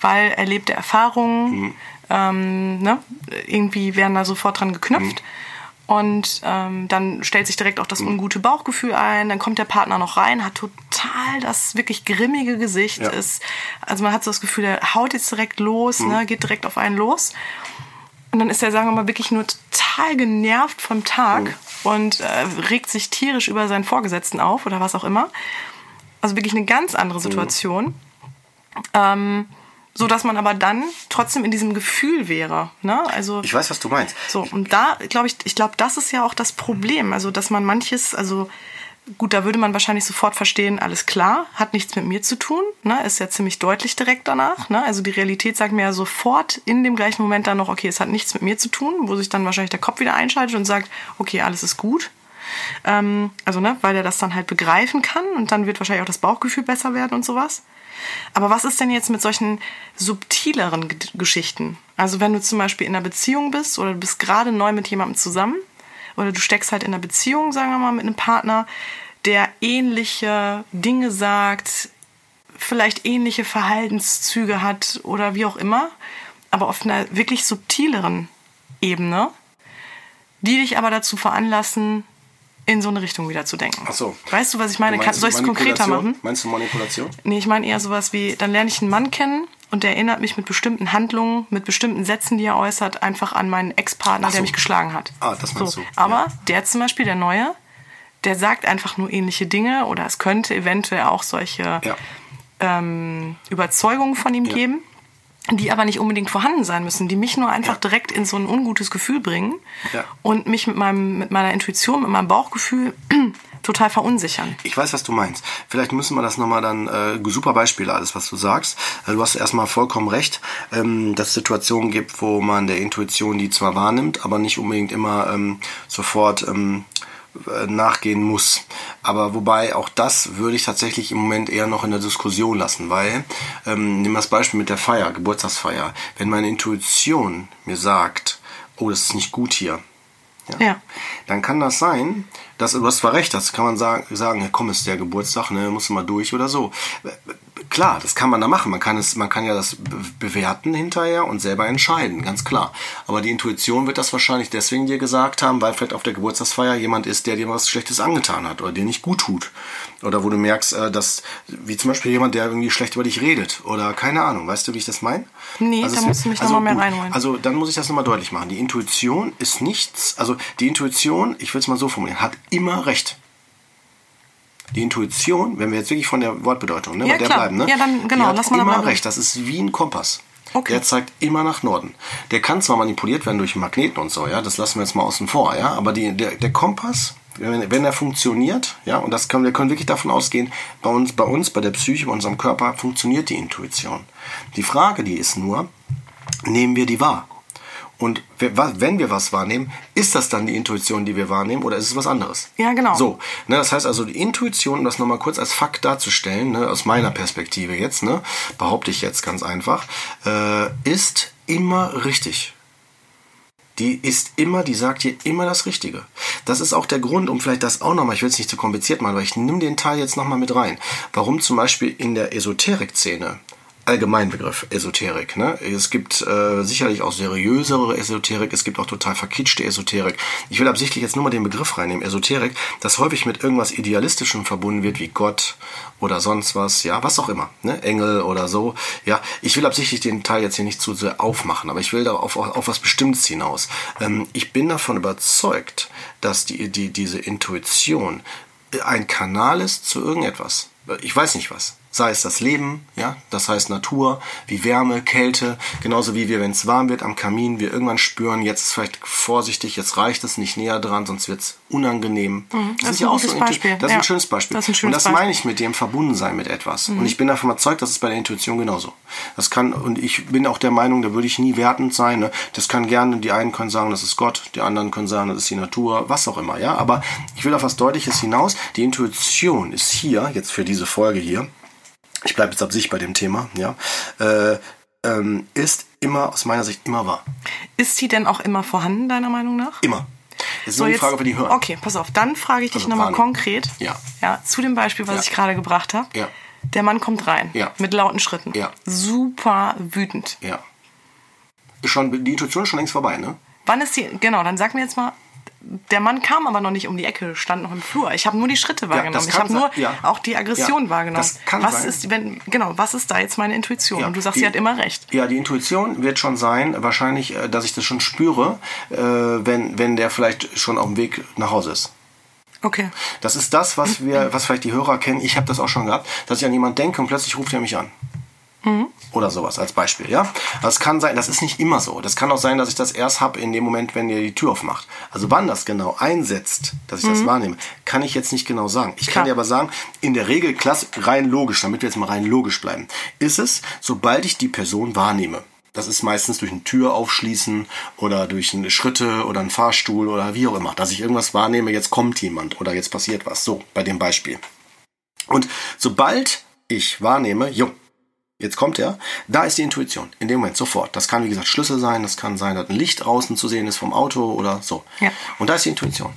Weil erlebte Erfahrungen, ähm, ne? Irgendwie werden da sofort dran geknüpft. Und ähm, dann stellt sich direkt auch das ungute Bauchgefühl ein. Dann kommt der Partner noch rein, hat total das wirklich grimmige Gesicht. Ja. Ist, also man hat so das Gefühl, der haut jetzt direkt los, ne, geht direkt auf einen los. Und dann ist er, sagen wir mal, wirklich nur total genervt vom Tag und äh, regt sich tierisch über seinen Vorgesetzten auf oder was auch immer. Also wirklich eine ganz andere Situation. Ähm, so dass man aber dann trotzdem in diesem Gefühl wäre. Ne? Also Ich weiß, was du meinst. so, und da glaube ich, ich glaube, das ist ja auch das Problem. Also, dass man manches, also gut, da würde man wahrscheinlich sofort verstehen, alles klar, hat nichts mit mir zu tun, ne? ist ja ziemlich deutlich direkt danach. Ne? Also die Realität sagt mir ja sofort in dem gleichen Moment dann noch, okay, es hat nichts mit mir zu tun, wo sich dann wahrscheinlich der Kopf wieder einschaltet und sagt, okay, alles ist gut. Ähm, also, ne, weil er das dann halt begreifen kann und dann wird wahrscheinlich auch das Bauchgefühl besser werden und sowas. Aber was ist denn jetzt mit solchen subtileren G Geschichten? Also, wenn du zum Beispiel in einer Beziehung bist oder du bist gerade neu mit jemandem zusammen oder du steckst halt in einer Beziehung, sagen wir mal, mit einem Partner, der ähnliche Dinge sagt, vielleicht ähnliche Verhaltenszüge hat oder wie auch immer, aber auf einer wirklich subtileren Ebene, die dich aber dazu veranlassen, in so eine Richtung wieder zu denken. Ach so. Weißt du, was ich meine? Du Kann, soll ich es konkreter machen? Meinst du Manipulation? Nee, ich meine eher sowas wie, dann lerne ich einen Mann kennen und erinnert mich mit bestimmten Handlungen, mit bestimmten Sätzen, die er äußert, einfach an meinen Ex-Partner, so. der mich geschlagen hat. Ah, das meinst so. du, Aber ja. der zum Beispiel, der Neue, der sagt einfach nur ähnliche Dinge oder es könnte eventuell auch solche Ja. ähm, Überzeugungen von ihm Ja. geben, die aber nicht unbedingt vorhanden sein müssen, die mich nur einfach Ja. direkt in so ein ungutes Gefühl bringen und mich mit, meinem, mit meiner Intuition, mit meinem Bauchgefühl total verunsichern. Ich weiß, was du meinst. Vielleicht müssen wir das nochmal dann, äh, super Beispiele, alles, was du sagst. Äh, Du hast erstmal vollkommen recht, ähm, dass es Situationen gibt, wo man der Intuition die zwar wahrnimmt, aber nicht unbedingt immer ähm, sofort ähm, äh, nachgehen muss. Aber wobei auch das würde ich tatsächlich im Moment eher noch in der Diskussion lassen, weil, ähm, nimm das Beispiel mit der Feier, Geburtstagsfeier. Wenn meine Intuition mir sagt, oh, das ist nicht gut hier, Ja. dann kann das sein, dass du hast zwar recht, das kann man sagen, sagen, komm, ist der Geburtstag, ne, musst du mal durch oder so. Klar, das kann man da machen. Man kann es, man kann ja das be- bewerten hinterher und selber entscheiden, ganz klar. Aber die Intuition wird das wahrscheinlich deswegen dir gesagt haben, weil vielleicht auf der Geburtstagsfeier jemand ist, der dir was Schlechtes angetan hat oder dir nicht gut tut. Oder wo du merkst, äh, dass, wie zum Beispiel jemand, der irgendwie schlecht über dich redet oder keine Ahnung. Weißt du, wie ich das meine? Nee, da es- musst du mich noch mal mehr reinholen. Also dann muss ich das nochmal deutlich machen. Die Intuition ist nichts, also die Intuition, ich will es mal so formulieren, hat immer recht. Die Intuition, wenn wir jetzt wirklich von der Wortbedeutung, ne, Ja, bei der klar. bleiben, ne? Ja, dann- genau, die hat lass mal immer recht. Das ist wie ein Kompass. Okay. Der zeigt immer nach Norden. Der kann zwar manipuliert werden durch Magneten und so, ja, das lassen wir jetzt mal außen vor, ja, aber die, der, der Kompass, wenn, wenn er funktioniert, ja, und das können wir können wirklich davon ausgehen, bei uns, bei uns, bei der Psyche, bei unserem Körper funktioniert die Intuition. Die Frage, die ist nur, nehmen wir die wahr? Und wenn wir was wahrnehmen, ist das dann die Intuition, die wir wahrnehmen, oder ist es was anderes? Ja, genau. So, ne, das heißt also, die Intuition, um das nochmal kurz als Fakt darzustellen, ne, aus meiner Perspektive jetzt, ne, behaupte ich jetzt ganz einfach, äh, ist immer richtig. Die ist immer, die sagt dir immer das Richtige. Das ist auch der Grund, um vielleicht das auch nochmal, ich will es nicht zu kompliziert machen, aber ich nehme den Teil jetzt nochmal mit rein. Warum zum Beispiel in der Esoterik-Szene Allgemeinbegriff Esoterik. Ne? Es gibt äh, sicherlich auch seriösere Esoterik, es gibt auch total verkitschte Esoterik. Ich will absichtlich jetzt nur mal den Begriff reinnehmen, Esoterik, das häufig mit irgendwas Idealistischem verbunden wird, wie Gott oder sonst was, ja, was auch immer, ne? Engel oder so. Ja, ich will absichtlich den Teil jetzt hier nicht zu sehr aufmachen, aber ich will da auf, auf, was Bestimmtes hinaus. Ähm, ich bin davon überzeugt, dass die, die, diese Intuition ein Kanal ist zu irgendetwas. Ich weiß nicht was. Sei es das Leben, ja, das heißt Natur, wie Wärme, Kälte, genauso wie wir, wenn es warm wird am Kamin, wir irgendwann spüren, jetzt ist vielleicht vorsichtig, jetzt reicht es nicht näher dran, sonst wird es unangenehm. Mhm, das ist ein gutes Intu- Beispiel. Das ist Ja, ein schönes Beispiel. das ist ein Und schönes das Beispiel. Mhm. meine ich mit dem Verbundensein mit etwas. Und ich bin davon überzeugt, das ist bei der Intuition genauso. Das kann, und ich bin auch der Meinung, da würde ich nie wertend sein. Ne? Das kann gerne, die einen können sagen, das ist Gott, die anderen können sagen, das ist die Natur, was auch immer. Ja, aber ich will auf was Deutliches hinaus. Die Intuition ist hier, jetzt für diese Folge hier, ich bleibe jetzt ab sich bei dem Thema, ja, äh, ähm, ist immer, aus meiner Sicht, immer wahr. Ist sie denn auch immer vorhanden, deiner Meinung nach? Immer. Es ist nur die Frage, ob wir die hören. Okay, pass auf. Dann frage ich dich Also nochmal konkret. Ja. Ja, zu dem Beispiel, was Ja. ich gerade gebracht habe. Ja. Der Mann kommt rein. Ja. Mit lauten Schritten. Ja. Super wütend. Ja. Ist schon, die Intuition ist schon längst vorbei, ne? Wann ist die. Genau, dann sag mir jetzt mal. Der Mann kam aber noch nicht um die Ecke, stand noch im Flur. Ich habe nur die Schritte wahrgenommen. das ich habe nur ja. auch die Aggression Ja, wahrgenommen. das kann was sein. ist, wenn, genau, was ist da jetzt meine Intuition? Ja, Und du sagst, die- sie hat immer recht. Ja, die Intuition wird schon sein, wahrscheinlich, äh, dass ich das schon spüre, äh, wenn, wenn der vielleicht schon auf dem Weg nach Hause ist. Okay. Das ist das, was wir, was vielleicht die Hörer kennen. Ich habe das auch schon gehabt, dass ich an jemanden denke und plötzlich ruft er mich an. Oder sowas als Beispiel, ja. Das kann sein, das ist nicht immer so. Das kann auch sein, dass ich das erst habe in dem Moment, wenn ihr die Tür aufmacht. Also wann das genau einsetzt, dass ich das wahrnehme, kann ich jetzt nicht genau sagen. Ich kann Klar. dir aber sagen, in der Regel, klass, rein logisch, damit wir jetzt mal rein logisch bleiben, ist es, sobald ich die Person wahrnehme. Das ist meistens durch eine Tür aufschließen oder durch eine Schritte oder einen Fahrstuhl oder wie auch immer, dass ich irgendwas wahrnehme, jetzt kommt jemand oder jetzt passiert was. So, bei dem Beispiel. Und sobald ich wahrnehme, jo, jetzt kommt er, da ist die Intuition. In dem Moment sofort. Das kann, wie gesagt, Schlüssel sein, das kann sein, dass ein Licht draußen zu sehen ist vom Auto oder so. Ja. Und da ist die Intuition.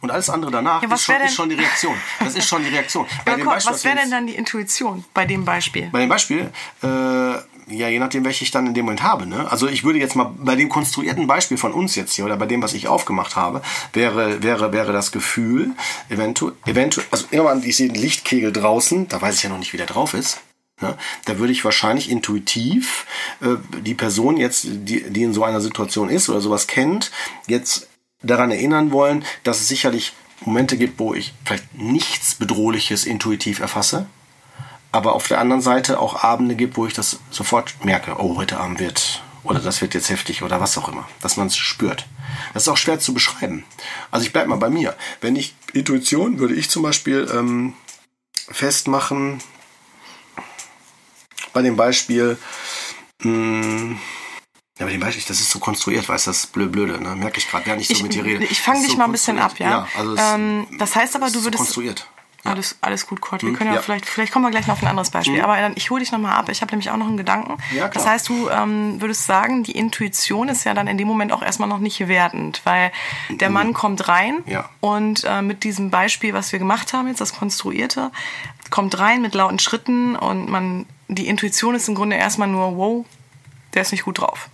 Und alles andere danach Ja, ist, schon, ist schon die Reaktion. Das ist schon die Reaktion. Bei guck, Beispiel, was wäre denn dann die Intuition bei dem Beispiel? bei dem Beispiel, äh, ja, je nachdem, welche ich dann in dem Moment habe. Ne? Also ich würde jetzt mal bei dem konstruierten Beispiel von uns jetzt hier oder bei dem, was ich aufgemacht habe, wäre, wäre, wäre das Gefühl, eventuell, eventuell, also irgendwann, ich sehe einen Lichtkegel draußen, da weiß ich ja noch nicht, wie der drauf ist. Da würde ich wahrscheinlich intuitiv äh, die Person jetzt, die, die in so einer Situation ist oder sowas kennt, jetzt daran erinnern wollen, dass es sicherlich Momente gibt, wo ich vielleicht nichts Bedrohliches intuitiv erfasse aber auf der anderen Seite auch Abende gibt, wo ich das sofort merke, oh, heute Abend wird, oder das wird jetzt heftig oder was auch immer, dass man es spürt. Das ist auch schwer zu beschreiben. Also ich bleib mal bei mir. Wenn ich Intuition würde ich zum Beispiel ähm, festmachen bei dem Beispiel, mh, ja, bei dem Beispiel, das ist so konstruiert, weißt du, das ist blöd, blöde, ne? merke ich gerade, während ich so Ich, mit dir rede. ich fange dich so mal ein bisschen ab, konstruiert. ja? also ähm, das heißt aber, du so würdest. konstruiert. Alles, alles gut, Kurt. Wir können ja, ja. Vielleicht, vielleicht kommen wir gleich noch auf ein anderes Beispiel. Aber dann, ich hole dich nochmal ab. Ich habe nämlich auch noch einen Gedanken. Ja, klar. das heißt, du ähm, würdest sagen, die Intuition ist ja dann in dem Moment auch erstmal noch nicht wertend, weil der Mann kommt rein. Ja. und äh, mit diesem Beispiel, was wir gemacht haben, jetzt das Konstruierte, kommt rein mit lauten Schritten und man, die Intuition ist im Grunde erstmal nur, wow, der ist nicht gut drauf.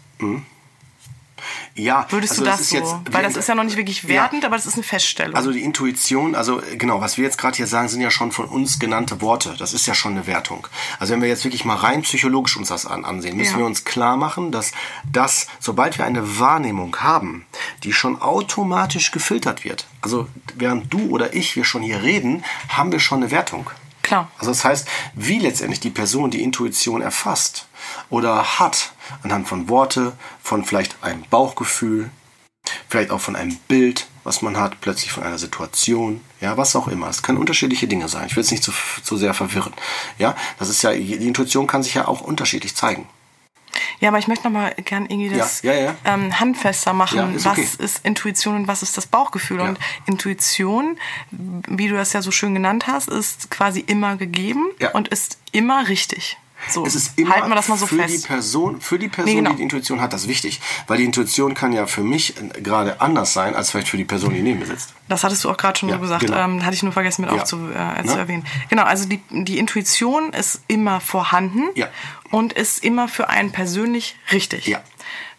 Ja, Würdest also du das das ist so? jetzt, weil das ist ja noch nicht wirklich wertend, aber das ist eine Feststellung. Also die Intuition, also genau, was wir jetzt gerade hier sagen, sind ja schon von uns genannte Worte. Das ist ja schon eine Wertung. Also wenn wir jetzt wirklich mal rein psychologisch uns das an, ansehen, müssen Ja. wir uns klar machen, dass das, sobald wir eine Wahrnehmung haben, die schon automatisch gefiltert wird. Also während du oder ich wir schon hier reden, haben wir schon eine Wertung. Klar. Also das heißt, wie letztendlich die Person die Intuition erfasst oder hat, anhand von Worte, von vielleicht einem Bauchgefühl, vielleicht auch von einem Bild, was man hat, plötzlich von einer Situation, ja, was auch immer. Es können unterschiedliche Dinge sein. Ich will es nicht zu, zu sehr verwirren. Ja, das ist ja, die Intuition kann sich ja auch unterschiedlich zeigen. Ja, aber ich möchte noch mal gern irgendwie das Ja, ja, ja. Ähm, handfester machen. Ist was okay. ist Intuition und was ist das Bauchgefühl? Und Intuition, wie du das ja so schön genannt hast, ist quasi immer gegeben und ist immer richtig. So, Es ist immer halten wir das mal so für fest. die Person, für die Person, Nee, genau. die die Intuition hat, das ist wichtig, weil die Intuition kann ja für mich gerade anders sein als vielleicht für die Person, die neben mir sitzt. Das hattest du auch gerade schon Ja, so gesagt. genau. Ähm, hatte ich nur vergessen mit Ja. aufzu, äh, zu Ne? erwähnen. Genau, also die, die Intuition ist immer vorhanden Ja. und ist immer für einen persönlich richtig. Ja.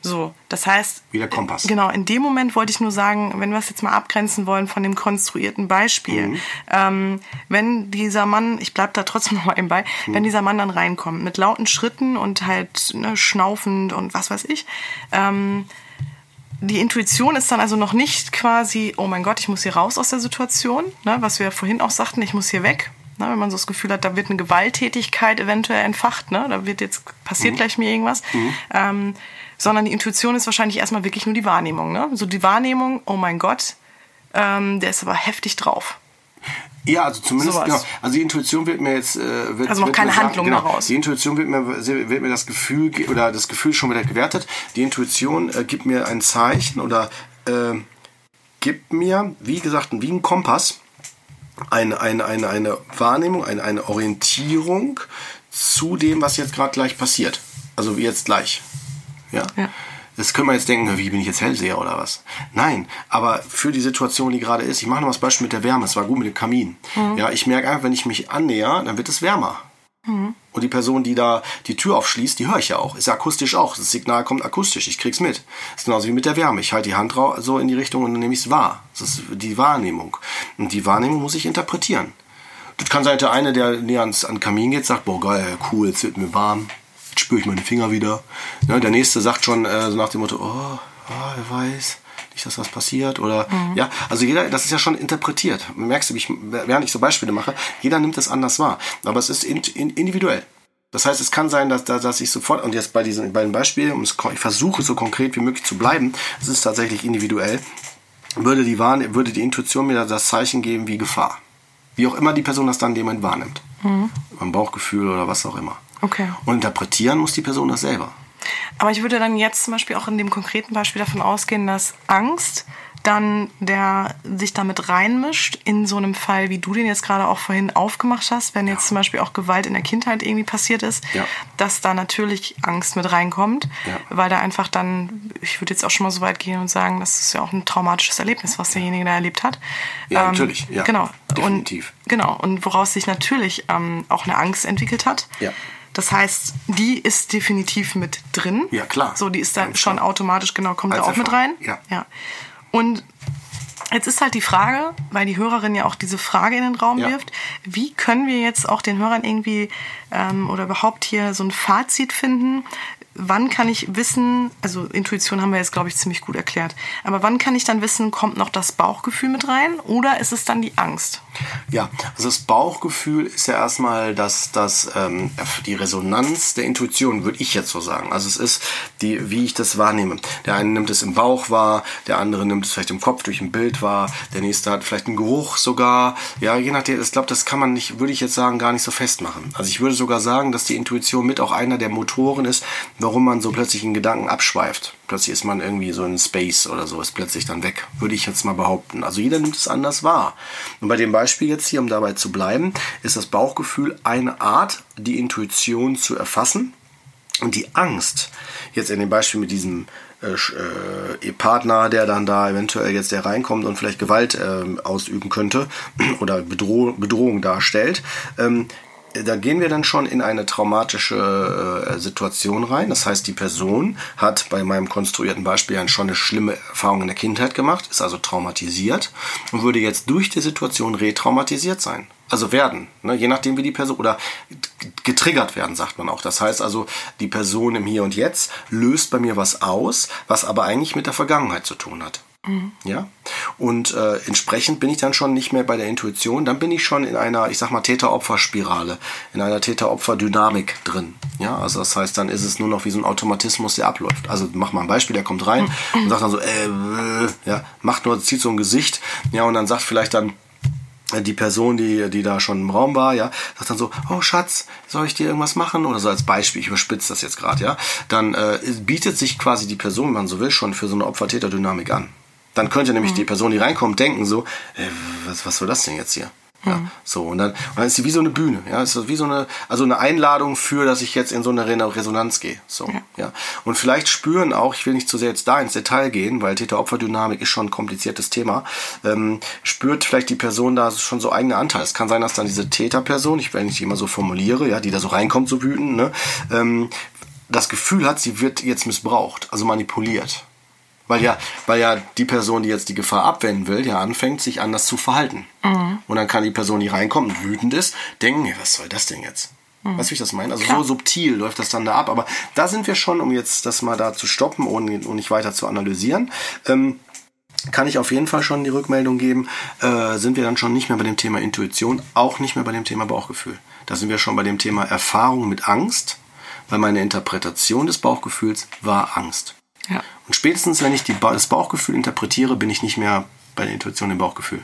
So, das heißt. Wie der Kompass. Genau, in dem Moment wollte ich nur sagen, wenn wir es jetzt mal abgrenzen wollen von dem konstruierten Beispiel, Mhm. ähm, wenn dieser Mann, ich bleib da trotzdem noch mal eben bei, Mhm. wenn dieser Mann dann reinkommt mit lauten Schritten und halt ne, schnaufend und was weiß ich, ähm, die Intuition ist dann also noch nicht quasi, oh mein Gott, ich muss hier raus aus der Situation, ne, was wir vorhin auch sagten, ich muss hier weg. Ne, wenn man so das Gefühl hat, da wird eine Gewalttätigkeit eventuell entfacht, ne, da wird jetzt passiert gleich mir irgendwas. Ähm, sondern die Intuition ist wahrscheinlich erstmal wirklich nur die Wahrnehmung. Ne? So die Wahrnehmung, oh mein Gott, ähm, der ist aber heftig drauf. Ja, also zumindest, Sowas. genau. Also die Intuition wird mir jetzt, äh, wird, Also noch wird keine mir sagen- Handlung genau, daraus. Die Intuition wird mir, wird mir das Gefühl, ge- oder das Gefühl schon wieder gewertet. Die Intuition äh, gibt mir ein Zeichen oder äh, gibt mir, wie gesagt, wie ein Kompass, eine, eine, eine, eine Wahrnehmung, eine, eine Orientierung zu dem, was jetzt gerade gleich passiert. Also wie jetzt gleich. Ja. Ja. Das könnte man jetzt denken, wie bin ich jetzt Hellseher oder was? Nein, aber für die Situation, die gerade ist, ich mache noch mal das Beispiel mit der Wärme, es war gut mit dem Kamin. Ja, ich merke einfach, wenn ich mich annäher, dann wird es wärmer. Und die Person, die da die Tür aufschließt, die höre ich ja auch. Ist ja akustisch auch. Das Signal kommt akustisch. Ich krieg's mit. Das ist genauso wie mit der Wärme. Ich halte die Hand so in die Richtung und dann nehme ich es wahr. Das ist die Wahrnehmung. Und die Wahrnehmung muss ich interpretieren. Das kann sein, der eine, der näher ans, an den Kamin geht, sagt, boah, geil, cool, jetzt wird mir warm. Jetzt spüre ich meine Finger wieder. Ja, der nächste sagt schon äh, so nach dem Motto, oh, ah, wer weiß, nicht, dass was passiert. Oder ja, also jeder, das ist ja schon interpretiert. Merkst du, ich, während ich so Beispiele mache, jeder nimmt es anders wahr. Aber es ist in, in, individuell. Das heißt, es kann sein, dass, dass, ich sofort, und jetzt bei diesen beiden Beispielen, ich versuche so konkret wie möglich zu bleiben, es ist tatsächlich individuell, würde die, Wahrne würde die Intuition mir das Zeichen geben wie Gefahr. Wie auch immer die Person das dann Moment wahrnimmt. Beim Bauchgefühl oder was auch immer. Okay. Und interpretieren muss die Person das selber. Aber ich würde dann jetzt zum Beispiel auch in dem konkreten Beispiel davon ausgehen, dass Angst dann der sich damit reinmischt in so einem Fall, wie du den jetzt gerade auch vorhin aufgemacht hast, wenn jetzt zum Beispiel auch Gewalt in der Kindheit irgendwie passiert ist, Ja. dass da natürlich Angst mit reinkommt, Ja. weil da einfach dann, ich würde jetzt auch schon mal so weit gehen und sagen, das ist ja auch ein traumatisches Erlebnis, was derjenige da erlebt hat. Ja, Ähm, natürlich, ja, Genau. definitiv. Und, genau. Und woraus sich natürlich ähm, auch eine Angst entwickelt hat. Ja. Das heißt, die ist definitiv mit drin. Ja, klar. So, die ist dann schon automatisch, genau, kommt da Als auch mit Erfahrung, rein. ja. ja. Und jetzt ist halt die Frage, weil die Hörerin ja auch diese Frage in den Raum Ja. wirft, wie können wir jetzt auch den Hörern irgendwie ähm, oder überhaupt hier so ein Fazit finden? Wann kann ich wissen, also Intuition haben wir jetzt, glaube ich, ziemlich gut erklärt, aber wann kann ich dann wissen, kommt noch das Bauchgefühl mit rein oder ist es dann die Angst? Ja, also das Bauchgefühl ist ja erstmal das, das, ähm, die Resonanz der Intuition, würde ich jetzt so sagen. Also es ist die, wie ich das wahrnehme. Der eine nimmt es im Bauch wahr, der andere nimmt es vielleicht im Kopf durch ein Bild wahr, der nächste hat vielleicht einen Geruch sogar. Ja, je nachdem, ich glaube, das kann man nicht, würde ich jetzt sagen, gar nicht so festmachen. Also ich würde sogar sagen, dass die Intuition mit auch einer der Motoren ist, warum man so plötzlich in Gedanken abschweift. Plötzlich ist man irgendwie so in Space oder so, ist plötzlich dann weg, würde ich jetzt mal behaupten. Also jeder nimmt es anders wahr. Und bei dem Beispiel jetzt hier, um dabei zu bleiben, ist das Bauchgefühl eine Art, die Intuition zu erfassen. Und die Angst, jetzt in dem Beispiel mit diesem äh, äh, Partner, der dann da eventuell jetzt der reinkommt und vielleicht Gewalt ähm, ausüben könnte oder Bedroh Bedrohung darstellt, ähm, da gehen wir dann schon in eine traumatische äh, Situation rein. Das heißt, die Person hat bei meinem konstruierten Beispiel ja schon eine schlimme Erfahrung in der Kindheit gemacht, ist also traumatisiert und würde jetzt durch die Situation retraumatisiert sein. Also werden, ne? je nachdem wie die Person oder getriggert werden, sagt man auch. Das heißt also, die Person im Hier und Jetzt löst bei mir was aus, was aber eigentlich mit der Vergangenheit zu tun hat. Ja, und äh, entsprechend bin ich dann schon nicht mehr bei der Intuition, dann bin ich schon in einer, ich sag mal, Täter-Opfer-Spirale, in einer Täter-Opfer-Dynamik drin. Ja, also das heißt, dann ist es nur noch wie so ein Automatismus, der abläuft. Also mach mal ein Beispiel, der kommt rein und sagt dann so, äh, äh, ja, macht nur, zieht so ein Gesicht, ja, und dann sagt vielleicht dann die Person, die, die da schon im Raum war, ja, sagt dann so, oh Schatz, soll ich dir irgendwas machen? Oder so als Beispiel, ich überspitze das jetzt gerade, ja. Dann äh, bietet sich quasi die Person, wenn man so will, schon für so eine Opfer-Täter-Dynamik an. Dann könnte nämlich die Person, die reinkommt, denken so, äh, was, was soll das denn jetzt hier? Ja, so, und dann, und dann ist sie wie so eine Bühne, ja, ist so wie so eine, also eine Einladung für, dass ich jetzt in so eine Re- Resonanz gehe, so, Ja. ja. Und vielleicht spüren auch, ich will nicht zu sehr jetzt da ins Detail gehen, weil Täter-Opfer-Dynamik ist schon ein kompliziertes Thema, ähm, spürt vielleicht die Person da schon so eigene Anteile. Es kann sein, dass dann diese Täterperson, ich wenn ich die immer so formuliere, ja, die da so reinkommt, so wütend, ne, ähm, das Gefühl hat, sie wird jetzt missbraucht, also manipuliert. Weil ja, weil ja die Person, die jetzt die Gefahr abwenden will, ja anfängt, sich anders zu verhalten. Und dann kann die Person, die reinkommt und wütend ist, denken, was soll das denn jetzt? Weißt du, wie ich das meine? Also so subtil läuft das dann da ab. Aber da sind wir schon, um jetzt das mal da zu stoppen, ohne, ohne nicht weiter zu analysieren. Ähm, kann ich auf jeden Fall schon die Rückmeldung geben, äh, sind wir dann schon nicht mehr bei dem Thema Intuition, auch nicht mehr bei dem Thema Bauchgefühl. Da sind wir schon bei dem Thema Erfahrung mit Angst, weil meine Interpretation des Bauchgefühls war Angst. Ja. Und spätestens, wenn ich die das Bauchgefühl interpretiere, bin ich nicht mehr bei der Intuition im Bauchgefühl.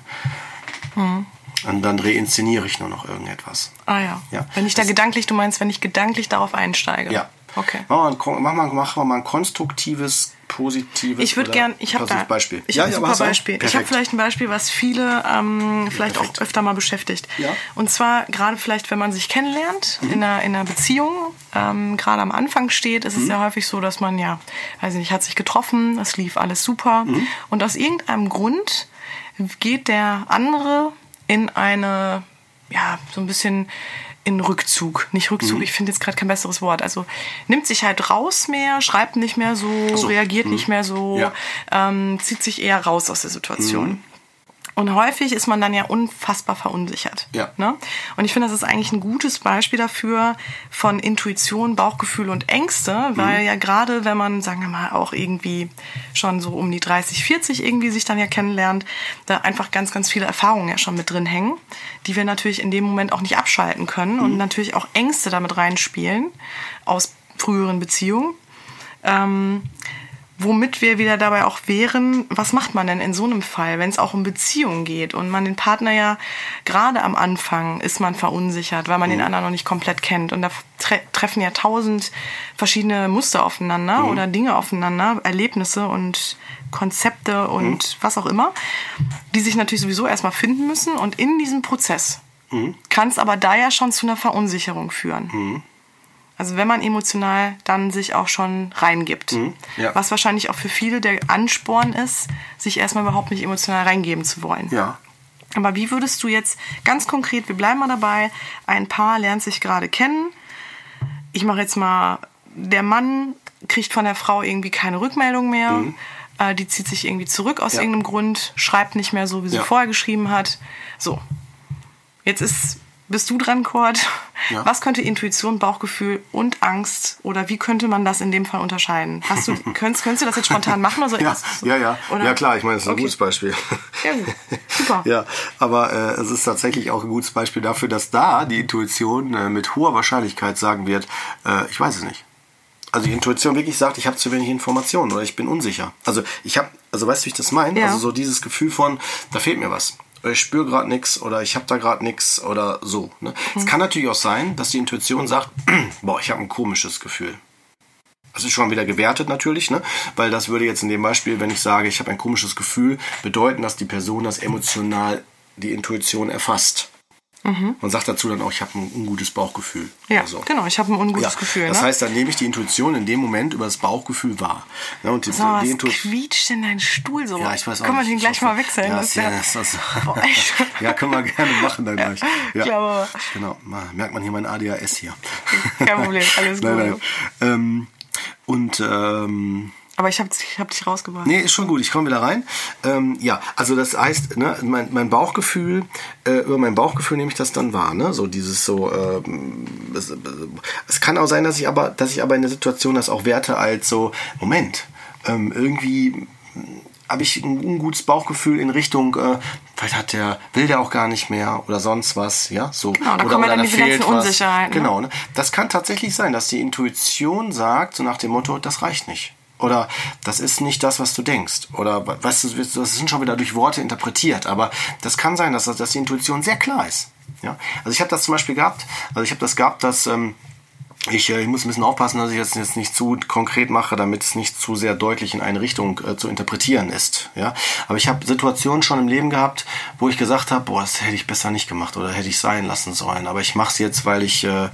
Und dann reinszeniere ich nur noch irgendetwas. Ah ja. Ja. Wenn ich da gedanklich, du meinst, wenn ich gedanklich darauf einsteige. Ja. Okay. Machen wir, ein, machen wir mal ein konstruktives, positives Ich würde gern, ich habe da, Beispiel. ich habe ein super? Beispiel. Ich habe vielleicht ein Beispiel, was viele ähm, vielleicht perfekt. auch öfter mal beschäftigt. Ja. Mhm. Und zwar gerade vielleicht, wenn man sich kennenlernt in, einer, in einer Beziehung, ähm, gerade am Anfang steht, ist es Mhm. ja häufig so, dass man ja, weiß nicht, hat sich getroffen, es lief alles super Mhm. und aus irgendeinem Grund geht der andere in eine, ja, so ein bisschen in Rückzug. Nicht Rückzug, Mhm. ich finde jetzt gerade kein besseres Wort. Also nimmt sich halt raus mehr, schreibt nicht mehr so, so. reagiert nicht mehr so, Ja. ähm, zieht sich eher raus aus der Situation. Und häufig ist man dann ja unfassbar verunsichert. Ja. Ne? Und ich finde, das ist eigentlich ein gutes Beispiel dafür von Intuition, Bauchgefühl und Ängste, weil ja gerade, wenn man, sagen wir mal, auch irgendwie schon so um die 30, 40 irgendwie sich dann ja kennenlernt, da einfach ganz, ganz viele Erfahrungen ja schon mit drin hängen, die wir natürlich in dem Moment auch nicht abschalten können und natürlich auch Ängste damit reinspielen aus früheren Beziehungen. Ähm, womit wir wieder dabei auch wären, was macht man denn in so einem Fall, wenn es auch um Beziehungen geht und man den Partner ja gerade am Anfang ist man verunsichert, weil man mhm. den anderen noch nicht komplett kennt und da tre treffen ja tausend verschiedene Muster aufeinander mhm. oder Dinge aufeinander, Erlebnisse und Konzepte und mhm. was auch immer, die sich natürlich sowieso erstmal finden müssen und in diesem Prozess mhm. kann es aber da ja schon zu einer Verunsicherung führen. Also wenn man emotional dann sich auch schon reingibt. Mhm, ja. Was wahrscheinlich auch für viele der Ansporn ist, sich erstmal überhaupt nicht emotional reingeben zu wollen. Ja. Aber wie würdest du jetzt ganz konkret, wir bleiben mal dabei, ein Paar lernt sich gerade kennen. Ich mache jetzt mal, der Mann kriegt von der Frau irgendwie keine Rückmeldung mehr. Mhm. Äh, die zieht sich irgendwie zurück aus ja. irgendeinem Grund, schreibt nicht mehr so, wie sie vorher geschrieben hat. So. Jetzt ist bist du dran, Kurt. Ja. Was könnte Intuition, Bauchgefühl und Angst oder wie könnte man das in dem Fall unterscheiden? Hast du, könntest, könntest du das jetzt spontan machen? Oder ja, ja, ja. Oder? ja, klar, ich meine, das ist ein okay. gutes Beispiel. Ja, gut. Super. ja, aber äh, es ist tatsächlich auch ein gutes Beispiel dafür, dass da die Intuition äh, mit hoher Wahrscheinlichkeit sagen wird, äh, ich weiß es nicht. Also die Intuition wirklich sagt, ich habe zu wenig Informationen oder ich bin unsicher. Also ich habe, also weißt du, wie ich das meine? Ja. Also so dieses Gefühl von, da fehlt mir was ich spüre gerade nichts oder ich habe da gerade nichts oder so. Ne? Mhm. Es kann natürlich auch sein, dass die Intuition sagt, boah, ich habe ein komisches Gefühl. Das ist schon wieder gewertet natürlich, ne? weil das würde jetzt in dem Beispiel, wenn ich sage, ich habe ein komisches Gefühl, bedeuten, dass die Person das emotional die Intuition erfasst. Mhm. Man sagt dazu dann auch, ich habe ein ungutes Bauchgefühl. Ja, so. genau, ich habe ein ungutes ja. Gefühl. Das ne? heißt, dann nehme ich die Intuition in dem Moment über das Bauchgefühl wahr. Ne? Und die, so, die was quietscht denn dein Stuhl so? Ja, ich weiß auch Können wir den gleich mal wechseln? Ja, ja, das, das, ja, können wir gerne machen dann gleich. Ja, glaube. Genau, merkt man hier mein ADHS hier. Kein Problem, alles gut. Nein, nein. Ähm, und ähm, aber ich habe ich hab dich rausgebracht. Nee, ist schon gut. Ich komme wieder rein. Ähm, ja, also das heißt, ne, mein, mein Bauchgefühl, äh, über mein Bauchgefühl nehme ich das dann wahr. Ne? So dieses so. Äh, es, es, kann auch sein, dass ich aber, dass ich aber in der Situation das auch werte als so Moment. Ähm, irgendwie habe ich ein ungutes Bauchgefühl in Richtung, äh, vielleicht hat der, will der auch gar nicht mehr oder sonst was, ja, so. Genau, da oder, kommen oder dann diese ganzen Unsicherheiten. Genau, ne? Das kann tatsächlich sein, dass die Intuition sagt, so nach dem Motto, das reicht nicht. Oder das ist nicht das, was du denkst. Oder weißt du, das sind schon wieder durch Worte interpretiert. Aber das kann sein, dass, dass die Intuition sehr klar ist. Ja? Also ich habe das zum Beispiel gehabt, also ich habe das gehabt, dass ähm, ich, äh, ich muss ein bisschen aufpassen, dass ich das jetzt nicht zu konkret mache, damit es nicht zu sehr deutlich in eine Richtung äh, zu interpretieren ist. Ja? Aber ich habe Situationen schon im Leben gehabt, wo ich gesagt habe, boah, das hätte ich besser nicht gemacht oder hätte ich sein lassen sollen. Aber ich mache es jetzt, weil ich, äh,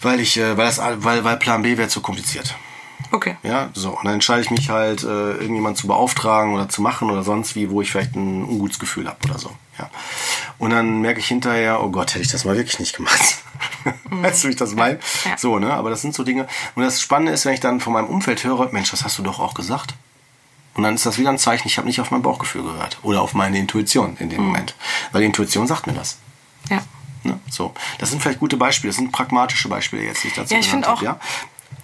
weil ich, äh, weil das, weil, weil Plan B wäre zu kompliziert. Okay. Ja, so. Und dann entscheide ich mich halt, äh, irgendjemand zu beauftragen oder zu machen oder sonst wie, wo ich vielleicht ein ungutes Gefühl habe oder so. Ja. Und dann merke ich hinterher, oh Gott, hätte ich das mal wirklich nicht gemacht. Mhm. weißt du, wie ich das meine? Ja. So, ne? Aber das sind so Dinge. Und das Spannende ist, wenn ich dann von meinem Umfeld höre, Mensch, das hast du doch auch gesagt. Und dann ist das wieder ein Zeichen, ich habe nicht auf mein Bauchgefühl gehört. Oder auf meine Intuition in dem mhm. Moment. Weil die Intuition sagt mir das. Ja. Ne? So. Das sind vielleicht gute Beispiele, das sind pragmatische Beispiele jetzt, die ich dazu ja, ich finde auch. Ja?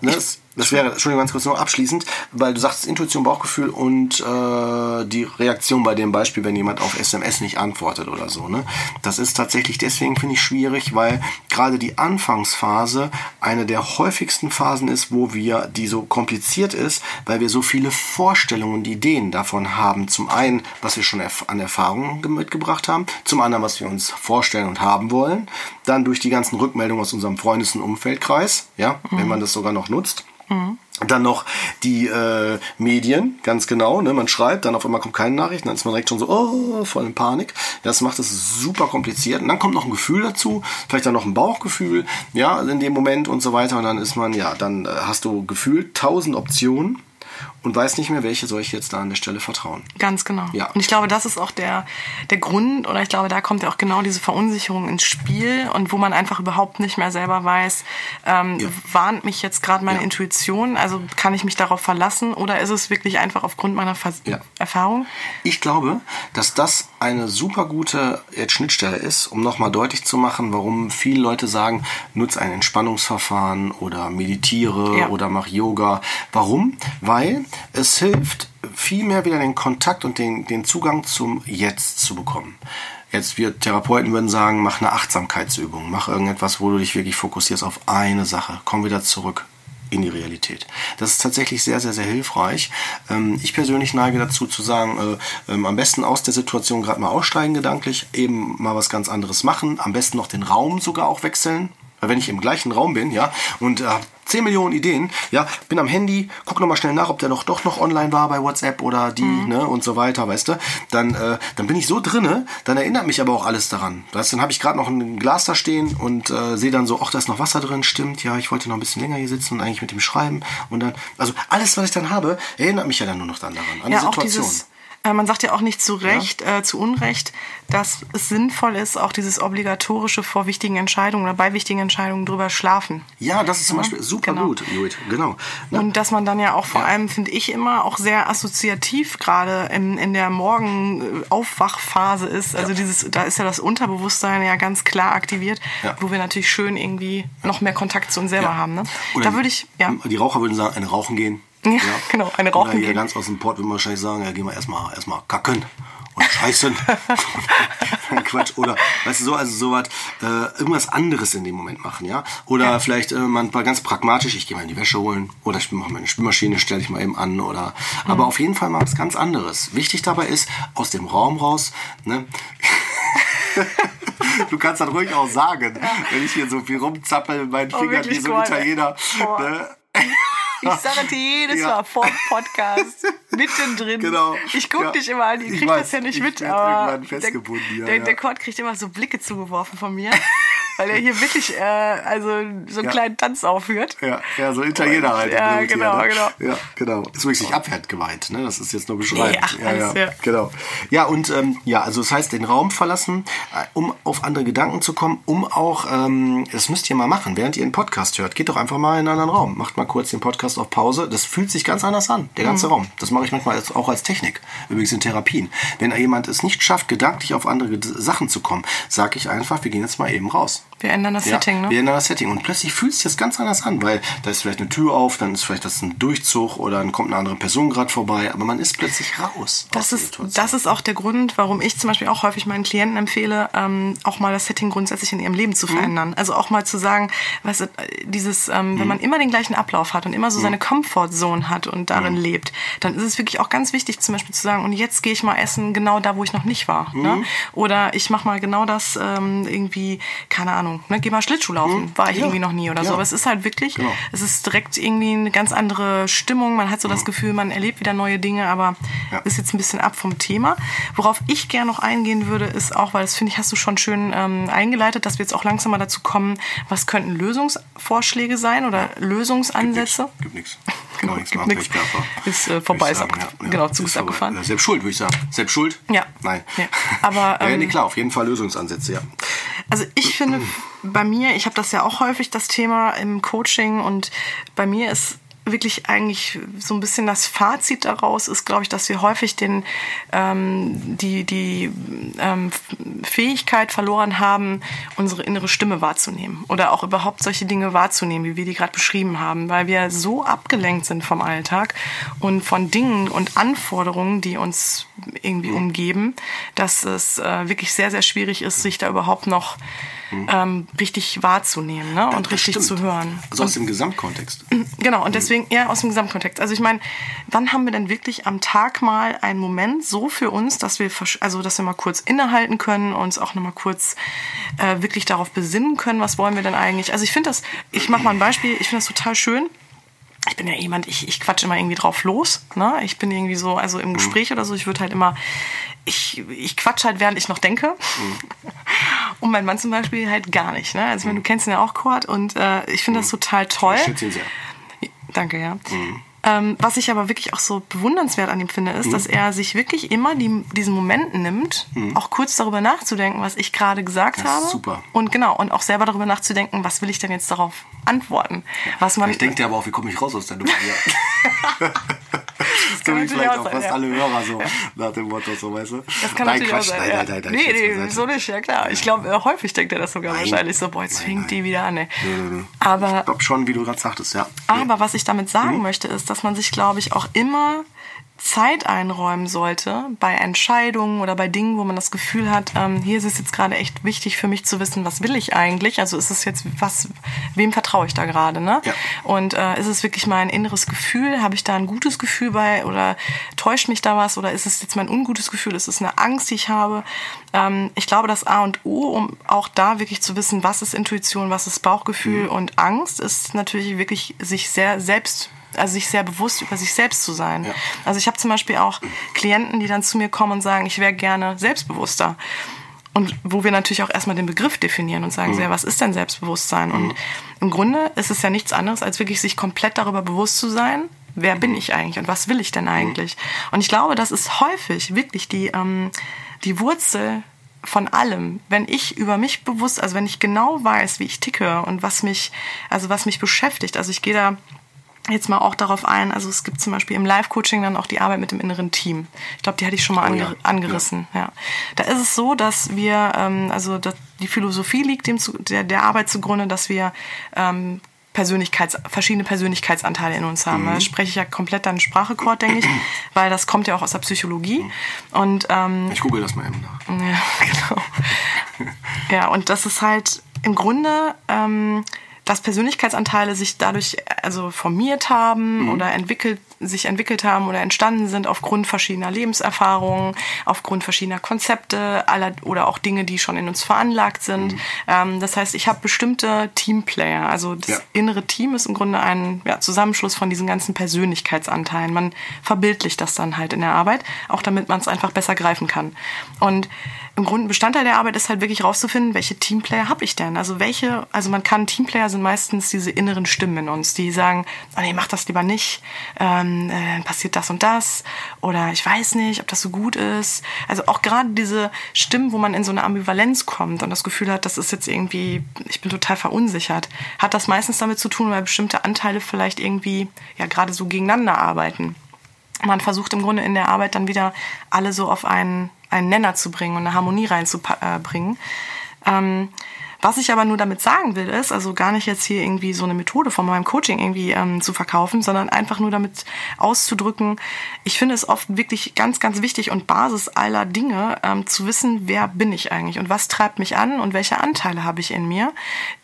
Ne? Ich, das wäre, Entschuldigung, ganz kurz noch abschließend, weil du sagst Intuition, Bauchgefühl und äh, die Reaktion bei dem Beispiel, wenn jemand auf SMS nicht antwortet oder so. Ne? Das ist tatsächlich deswegen, finde ich, schwierig, weil gerade die Anfangsphase eine der häufigsten Phasen ist, wo wir, die so kompliziert ist, weil wir so viele Vorstellungen und Ideen davon haben. Zum einen, was wir schon an Erfahrungen mitgebracht haben, zum anderen, was wir uns vorstellen und haben wollen, dann durch die ganzen Rückmeldungen aus unserem Freundes- und Umfeldkreis, ja, mhm. wenn man das sogar noch nutzt. Mhm. Dann noch die äh, Medien, ganz genau. Ne? Man schreibt, dann auf einmal kommt keine Nachricht, dann ist man direkt schon so oh, voll in Panik. Das macht es super kompliziert. Und dann kommt noch ein Gefühl dazu, vielleicht dann noch ein Bauchgefühl, ja, in dem Moment und so weiter. Und dann ist man, ja, dann äh, hast du gefühlt tausend Optionen und weiß nicht mehr, welche soll ich jetzt da an der Stelle vertrauen. Ganz genau. Ja. Und ich glaube, das ist auch der, der Grund, oder ich glaube, da kommt ja auch genau diese Verunsicherung ins Spiel und wo man einfach überhaupt nicht mehr selber weiß, ähm, ja. warnt mich jetzt gerade meine ja. Intuition, also kann ich mich darauf verlassen oder ist es wirklich einfach aufgrund meiner Vers ja. Erfahrung? Ich glaube, dass das eine super gute jetzt Schnittstelle ist, um nochmal deutlich zu machen, warum viele Leute sagen, nutze ein Entspannungsverfahren oder meditiere oder mach Yoga. Warum? Weil es hilft, viel mehr wieder den Kontakt und den, den Zugang zum Jetzt zu bekommen. Jetzt wir Therapeuten würden sagen, mach eine Achtsamkeitsübung, mach irgendetwas, wo du dich wirklich fokussierst auf eine Sache. Komm wieder zurück. in die Realität. Das ist tatsächlich sehr, sehr, sehr hilfreich. Ähm, ich persönlich neige dazu zu sagen, äh, ähm, am besten aus der Situation gerade mal aussteigen gedanklich, eben mal was ganz anderes machen, am besten noch den Raum sogar auch wechseln. Weil wenn ich im gleichen Raum bin, ja, und äh, 10 Millionen Ideen, ja, bin am Handy, guck nochmal schnell nach, ob der noch doch noch online war bei WhatsApp oder die, mhm. ne, und so weiter, weißt du, dann, äh, dann bin ich so drinne, dann erinnert mich aber auch alles daran. Weißt, dann habe ich gerade noch ein Glas da stehen und äh, sehe dann so, ach, da ist noch Wasser drin, stimmt, ja, ich wollte noch ein bisschen länger hier sitzen und eigentlich mit dem Schreiben und dann, also alles, was ich dann habe, erinnert mich ja dann nur noch dann daran, an ja, die Situation. Auch dieses man sagt ja auch nicht zu Recht, ja. äh, zu Unrecht, dass es sinnvoll ist, auch dieses obligatorische vor wichtigen Entscheidungen oder bei wichtigen Entscheidungen drüber schlafen. Ja, das ist zum ja, Beispiel super genau. gut, Judith. Genau. Ja. Und dass man dann ja auch vor allem, finde ich immer, auch sehr assoziativ gerade in, in der Morgenaufwachphase ist. Also dieses, da ist ja das Unterbewusstsein ja ganz klar aktiviert, wo wir natürlich schön irgendwie noch mehr Kontakt zu uns selber haben. Ne? da würde ich, ja. Die Raucher würden sagen, eine Rauchen gehen. Ja, genau, eine Rauchen Oder ganz aus dem Port würde man wahrscheinlich sagen, ja, gehen wir erstmal erstmal kacken und scheißen. Quatsch. Oder, weißt du, so, also sowas, äh, irgendwas anderes in dem Moment machen, ja? Oder ja. vielleicht äh, man mal ganz pragmatisch, ich gehe mal in die Wäsche holen oder ich mache meine Spülmaschine, stelle ich mal eben an oder, mhm. aber auf jeden Fall mal was ganz anderes. Wichtig dabei ist, aus dem Raum raus, ne? du kannst das ruhig auch sagen, ja. wenn ich hier so viel rumzappel mit meinen oh, Fingern wie so ein Italiener. Ne? Ich sage dir jedes ja. Mal vor dem Podcast, mittendrin. Genau. Ich gucke ja. dich immer an, ihr kriegt das ja nicht mit, aber der, der, der Kurt kriegt immer so Blicke zugeworfen von mir. Weil er hier wirklich äh, also so einen ja. kleinen Tanz aufführt. Ja, ja so Italiener halt. Ja, genau, ne? genau. Ja, genau. Ist wirklich abwertend gemeint, ne? Das ist jetzt nur beschreibend. Ach, ja, alles, ja, ja, genau. Ja, und ähm, ja, also das heißt, den Raum verlassen, äh, um auf andere Gedanken zu kommen, um auch, ähm, das müsst ihr mal machen, während ihr einen Podcast hört. Geht doch einfach mal in einen anderen Raum. Macht mal kurz den Podcast auf Pause. Das fühlt sich ganz anders an, der ganze mhm. Raum. Das mache ich manchmal auch als Technik, übrigens in Therapien. Wenn jemand es nicht schafft, gedanklich auf andere Sachen zu kommen, sage ich einfach, wir gehen jetzt mal eben raus. Wir ändern das ja, Setting, ne? Wir ändern das Setting. Und plötzlich fühlt sich das ganz anders an, weil da ist vielleicht eine Tür auf, dann ist vielleicht das ein Durchzug oder dann kommt eine andere Person gerade vorbei, aber man ist plötzlich raus. Das ist, das ist auch der Grund, warum ich zum Beispiel auch häufig meinen Klienten empfehle, ähm, auch mal das Setting grundsätzlich in ihrem Leben zu mhm. verändern. Mhm. Also auch mal zu sagen, weißt du, dieses, ähm, mhm. wenn man immer den gleichen Ablauf hat und immer so mhm. seine Comfortzone hat und darin mhm. lebt, dann ist es wirklich auch ganz wichtig, zum Beispiel zu sagen, und jetzt gehe ich mal essen genau da, wo ich noch nicht war. Ne? Oder ich mache mal genau das ähm, irgendwie, keine Ahnung, ne? geh mal Schlittschuh Schlittschuhlaufen. Hm? War ich ja. irgendwie noch nie oder ja. so. Aber es ist halt wirklich, genau. es ist direkt irgendwie eine ganz andere Stimmung. Man hat so das. Gefühl, man erlebt wieder neue Dinge, aber ja. ist jetzt ein bisschen ab vom Thema. Worauf ich gerne noch eingehen würde, ist auch, weil das finde ich, hast du schon schön ähm, eingeleitet, dass wir jetzt auch langsam mal dazu kommen, was könnten Lösungsvorschläge sein oder Lösungsansätze? Gibt nichts. Genau, nichts. Gibt nichts. Ist äh, vorbei, ist abgefahren. Genau, Zug ist abgefahren. Selbst schuld, würde ich sagen. Selbst schuld? Ja. Nein. Aber, ähm, ja, nee, klar, auf jeden Fall Lösungsansätze, ja. Also ich finde bei mir, ich habe das ja auch häufig das Thema im Coaching. Und bei mir ist wirklich eigentlich so ein bisschen das Fazit daraus ist, glaube ich, dass wir häufig den, ähm, die, die ähm, Fähigkeit verloren haben, unsere innere Stimme wahrzunehmen oder auch überhaupt solche Dinge wahrzunehmen, wie wir die gerade beschrieben haben, weil wir so abgelenkt sind vom Alltag und von Dingen und Anforderungen, die uns irgendwie umgeben, dass es äh, wirklich sehr, sehr schwierig ist, sich da überhaupt noch mhm. ähm, richtig wahrzunehmen ne? und richtig stimmt. zu hören. Also aus dem Gesamtkontext. Genau, und deswegen, ja, aus dem Gesamtkontext. Also ich meine, wann haben wir denn wirklich am Tag mal einen Moment so für uns, dass wir, also dass wir mal kurz innehalten können, uns auch nochmal kurz äh, wirklich darauf besinnen können, was wollen wir denn eigentlich? Also ich finde das, ich mache mal ein Beispiel, ich finde das total schön ich bin ja jemand, ich, ich quatsch immer irgendwie drauf los. Ne? Ich bin irgendwie so, also im mhm. Gespräch oder so, ich würde halt immer, ich, ich quatsch halt, während ich noch denke. Mhm. Und mein Mann zum Beispiel halt gar nicht. Ne? Also, mhm. du kennst ihn ja auch, Kurt, und äh, ich finde das mhm. total toll. Ich schätze ihn sehr. Danke, ja. Mhm. Ähm, was ich aber wirklich auch so bewundernswert an ihm finde, ist, mhm. dass er sich wirklich immer die, diesen Moment nimmt, mhm. auch kurz darüber nachzudenken, was ich gerade gesagt das habe. Super. Und genau, und auch selber darüber nachzudenken, was will ich denn jetzt darauf antworten. Was man ich denke dir aber auch, wie komme ich raus aus der Nummer so wie vielleicht auch, sein, fast ja. alle Hörer so nach dem Motto, so weißt du. Das kann nein, natürlich Quatsch, auch sein. Nein, ja. nein, nein, nein, nee, nee, so nicht, ja klar. Ich glaube, äh, häufig denkt er das sogar nein. wahrscheinlich so, boah, jetzt fängt die wieder an. Ey. Nee. Aber, ich glaube schon, wie du gerade sagtest, ja. Aber was ich damit sagen mhm. möchte, ist, dass man sich, glaube ich, auch immer Zeit einräumen sollte bei Entscheidungen oder bei Dingen, wo man das Gefühl hat, ähm, hier ist es jetzt gerade echt wichtig für mich zu wissen, was will ich eigentlich? Also ist es jetzt was, wem vertraue ich da gerade? Ne? Ja. Und äh, ist es wirklich mein inneres Gefühl? Habe ich da ein gutes Gefühl bei oder täuscht mich da was? Oder ist es jetzt mein ungutes Gefühl? Ist es eine Angst, die ich habe? Ähm, ich glaube, das A und O, um auch da wirklich zu wissen, was ist Intuition, was ist Bauchgefühl mhm. und Angst, ist natürlich wirklich sich sehr selbst also sich sehr bewusst über sich selbst zu sein. Ja. Also ich habe zum Beispiel auch Klienten, die dann zu mir kommen und sagen, ich wäre gerne selbstbewusster. Und wo wir natürlich auch erstmal den Begriff definieren und sagen, mhm. sehr, was ist denn Selbstbewusstsein? Und mhm. im Grunde ist es ja nichts anderes, als wirklich sich komplett darüber bewusst zu sein, wer bin ich eigentlich und was will ich denn mhm. eigentlich? Und ich glaube, das ist häufig wirklich die, ähm, die Wurzel von allem, wenn ich über mich bewusst, also wenn ich genau weiß, wie ich ticke und was mich, also was mich beschäftigt, also ich gehe da jetzt mal auch darauf ein, also es gibt zum Beispiel im Live-Coaching dann auch die Arbeit mit dem inneren Team. Ich glaube, die hatte ich schon mal oh, anger ja. angerissen. Ja. ja. Da ist es so, dass wir, ähm, also dass die Philosophie liegt dem zu, der, der Arbeit zugrunde, dass wir ähm, Persönlichkeits, verschiedene Persönlichkeitsanteile in uns haben. Mhm. Da spreche ich ja komplett deinen Sprachrekord, denke ich, weil das kommt ja auch aus der Psychologie. Mhm. Und, ähm, ich google das mal eben nach. Ja, genau. ja, und das ist halt im Grunde... Ähm, dass Persönlichkeitsanteile sich dadurch also formiert haben mhm. oder entwickelt sich entwickelt haben oder entstanden sind aufgrund verschiedener Lebenserfahrungen, aufgrund verschiedener Konzepte aller, oder auch Dinge, die schon in uns veranlagt sind. Mhm. Ähm, das heißt, ich habe bestimmte Teamplayer. Also das ja. innere Team ist im Grunde ein ja, Zusammenschluss von diesen ganzen Persönlichkeitsanteilen. Man verbildlicht das dann halt in der Arbeit, auch damit man es einfach besser greifen kann. Und im Grunde Bestandteil der Arbeit ist halt wirklich rauszufinden, welche Teamplayer habe ich denn? Also welche, also man kann, Teamplayer sind meistens diese inneren Stimmen in uns, die sagen, oh nee, mach das lieber nicht. Ähm, dann äh, passiert das und das oder ich weiß nicht, ob das so gut ist. Also auch gerade diese Stimmen, wo man in so eine Ambivalenz kommt und das Gefühl hat, das ist jetzt irgendwie, ich bin total verunsichert, hat das meistens damit zu tun, weil bestimmte Anteile vielleicht irgendwie ja gerade so gegeneinander arbeiten. Man versucht im Grunde in der Arbeit dann wieder alle so auf einen, einen Nenner zu bringen und eine Harmonie reinzubringen. Ähm, was ich aber nur damit sagen will, ist, also gar nicht jetzt hier irgendwie so eine Methode von meinem Coaching irgendwie ähm, zu verkaufen, sondern einfach nur damit auszudrücken, ich finde es oft wirklich ganz, ganz wichtig und Basis aller Dinge ähm, zu wissen, wer bin ich eigentlich und was treibt mich an und welche Anteile habe ich in mir,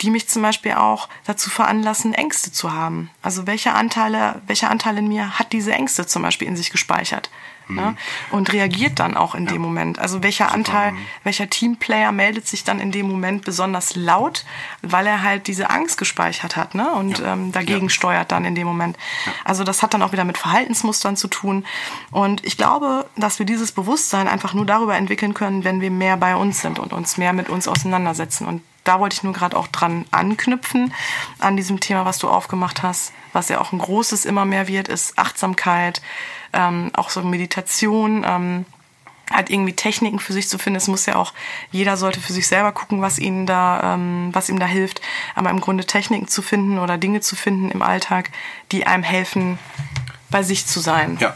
die mich zum Beispiel auch dazu veranlassen, Ängste zu haben. Also welche Anteile, welcher Anteil in mir hat diese Ängste zum Beispiel in sich gespeichert? Mhm. Und reagiert dann auch in ja. dem Moment. Also welcher Super. Anteil, welcher Teamplayer meldet sich dann in dem Moment besonders laut, weil er halt diese Angst gespeichert hat ne? und ja. ähm, dagegen ja. steuert dann in dem Moment. Also das hat dann auch wieder mit Verhaltensmustern zu tun. Und ich glaube, dass wir dieses Bewusstsein einfach nur darüber entwickeln können, wenn wir mehr bei uns sind und uns mehr mit uns auseinandersetzen. Und da wollte ich nur gerade auch dran anknüpfen, an diesem Thema, was du aufgemacht hast, was ja auch ein großes immer mehr wird, ist Achtsamkeit, ähm, auch so Meditation, ähm, halt irgendwie Techniken für sich zu finden. Es muss ja auch, jeder sollte für sich selber gucken, was ihm da, ähm, was ihm da hilft. Aber im Grunde Techniken zu finden oder Dinge zu finden im Alltag, die einem helfen, bei sich zu sein. Ja,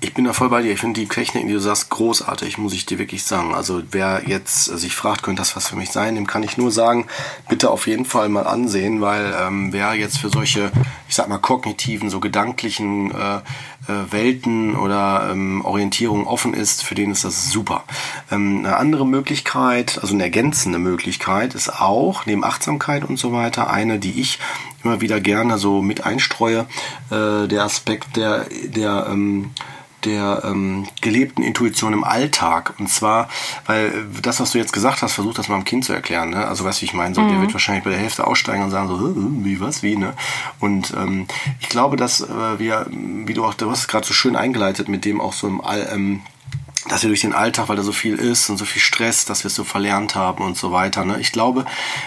ich bin da voll bei dir. Ich finde die Techniken, die du sagst, großartig, muss ich dir wirklich sagen. Also wer jetzt sich fragt, könnte das was für mich sein, dem kann ich nur sagen, bitte auf jeden Fall mal ansehen, weil ähm, wer jetzt für solche, ich sag mal, kognitiven, so gedanklichen äh, äh, Welten oder ähm, Orientierung offen ist, für den ist das super. Ähm, eine andere Möglichkeit, also eine ergänzende Möglichkeit ist auch, neben Achtsamkeit und so weiter, eine, die ich immer wieder gerne so mit einstreue, äh, der Aspekt der, der ähm, der ähm, gelebten Intuition im Alltag. Und zwar, weil äh, das, was du jetzt gesagt hast, versucht das mal dem Kind zu erklären. Ne? Also weißt du, wie ich meine? So, mhm. Der wird wahrscheinlich bei der Hälfte aussteigen und sagen so, wie, was, wie, ne? Und ähm, ich glaube, dass äh, wir, wie du auch, du hast es gerade so schön eingeleitet, mit dem auch so im All, ähm, dass wir durch den Alltag, weil da so viel ist und so viel Stress, dass wir es so verlernt haben und so weiter. Ne? Ich glaube,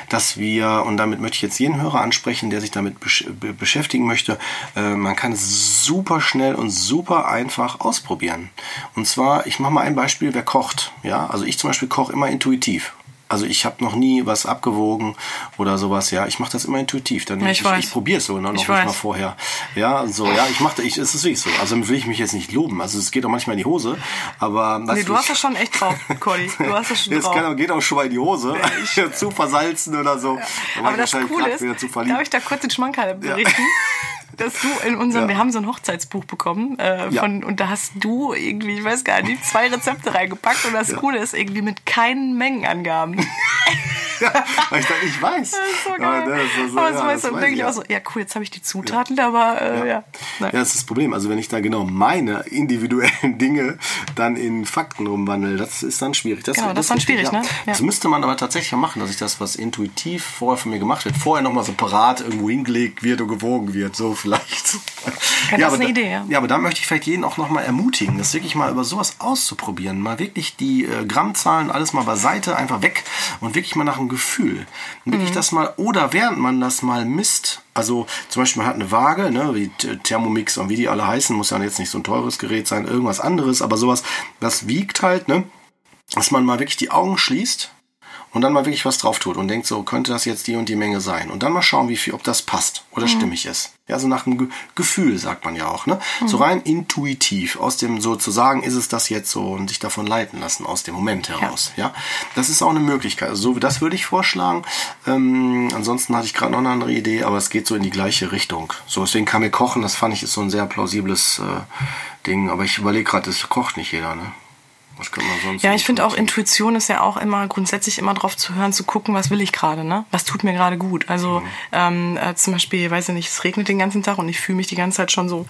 dass wir, und damit möchte ich jetzt jeden Hörer ansprechen, der sich damit besch beschäftigen möchte, äh, man kann es super schnell und super einfach ausprobieren. Und zwar, ich mache mal ein Beispiel, wer kocht. Ja, also ich zum Beispiel koche immer intuitiv. Also ich habe noch nie was abgewogen oder sowas, ja. Ich mache das immer intuitiv. Dann ja, ich, ich, ich, ich probiere es so, ne, noch nicht mal vorher. Ja, so, ja, ich mache ich, es ist wirklich so. Also will ich mich jetzt nicht loben. Also es geht auch manchmal in die Hose, aber Nee, du hast das schon echt drauf, Cody. Du hast das schon drauf. Es geht auch schon mal in die Hose. Ja, zu versalzen oder so. Ja. Aber das Coole ist, darf ich da kurz den Schmankerl berichten? dass du in unserem, Ja. wir haben so ein Hochzeitsbuch bekommen äh, Ja. von, und da hast du irgendwie, ich weiß gar nicht, zwei Rezepte reingepackt und das Coole ist irgendwie mit keinen Mengenangaben. Weil ich dann nicht weiß. Das ist so Ja, geil. das ist so- aber ja, weißt das dann weiß denke ich ich, auch ja. so, ja cool, jetzt habe ich die Zutaten, aber äh, ja. Ja. Ja, das ist das Problem. Also wenn ich da genau meine individuellen Dinge dann in Fakten umwandle, das ist dann schwierig. Das, Genau, das ist dann ist richtig, schwierig, ja. ne? Ja. Das müsste man aber tatsächlich machen, dass ich das, was intuitiv vorher von mir gemacht wird, vorher nochmal separat irgendwo hingelegt wird und gewogen wird. So vielleicht. Ja, das ist aber eine da, Idee, ja. Ja, aber da möchte ich vielleicht jeden auch nochmal ermutigen, das wirklich mal über sowas auszuprobieren. Mal wirklich die äh, Grammzahlen alles mal beiseite, einfach weg und wirklich mal nach dem Gefühl. Und Mhm. wirklich das mal, oder während man das mal misst, also zum Beispiel man hat eine Waage, ne, wie Thermomix und wie die alle heißen, muss ja jetzt nicht so ein teures Gerät sein, irgendwas anderes, aber sowas, das wiegt halt, ne, dass man mal wirklich die Augen schließt und dann mal wirklich was drauf tut und denkt so, könnte das jetzt die und die Menge sein? Und dann mal schauen, wie viel, ob das passt oder stimmig ist. Ja, so nach dem Ge Gefühl sagt man ja auch, ne? So rein intuitiv, aus dem sozusagen, ist es das jetzt so und sich davon leiten lassen, aus dem Moment heraus. Ja, das ist auch eine Möglichkeit. Also so, das würde ich vorschlagen. Ähm, ansonsten hatte ich gerade noch eine andere Idee, aber es geht so in die gleiche Richtung. So, deswegen kam mir Kochen, das fand ich ist so ein sehr plausibles äh, Ding. Aber ich überlege gerade, das kocht nicht jeder, ne? Was könnte man sonst Ja, ich finde auch? Intuition ist ja auch immer grundsätzlich immer drauf zu hören, zu gucken, was will ich gerade, ne? Was tut mir gerade gut? Also Mhm. ähm, äh, zum Beispiel, weiß ich nicht, es regnet den ganzen Tag und ich fühle mich die ganze Zeit schon so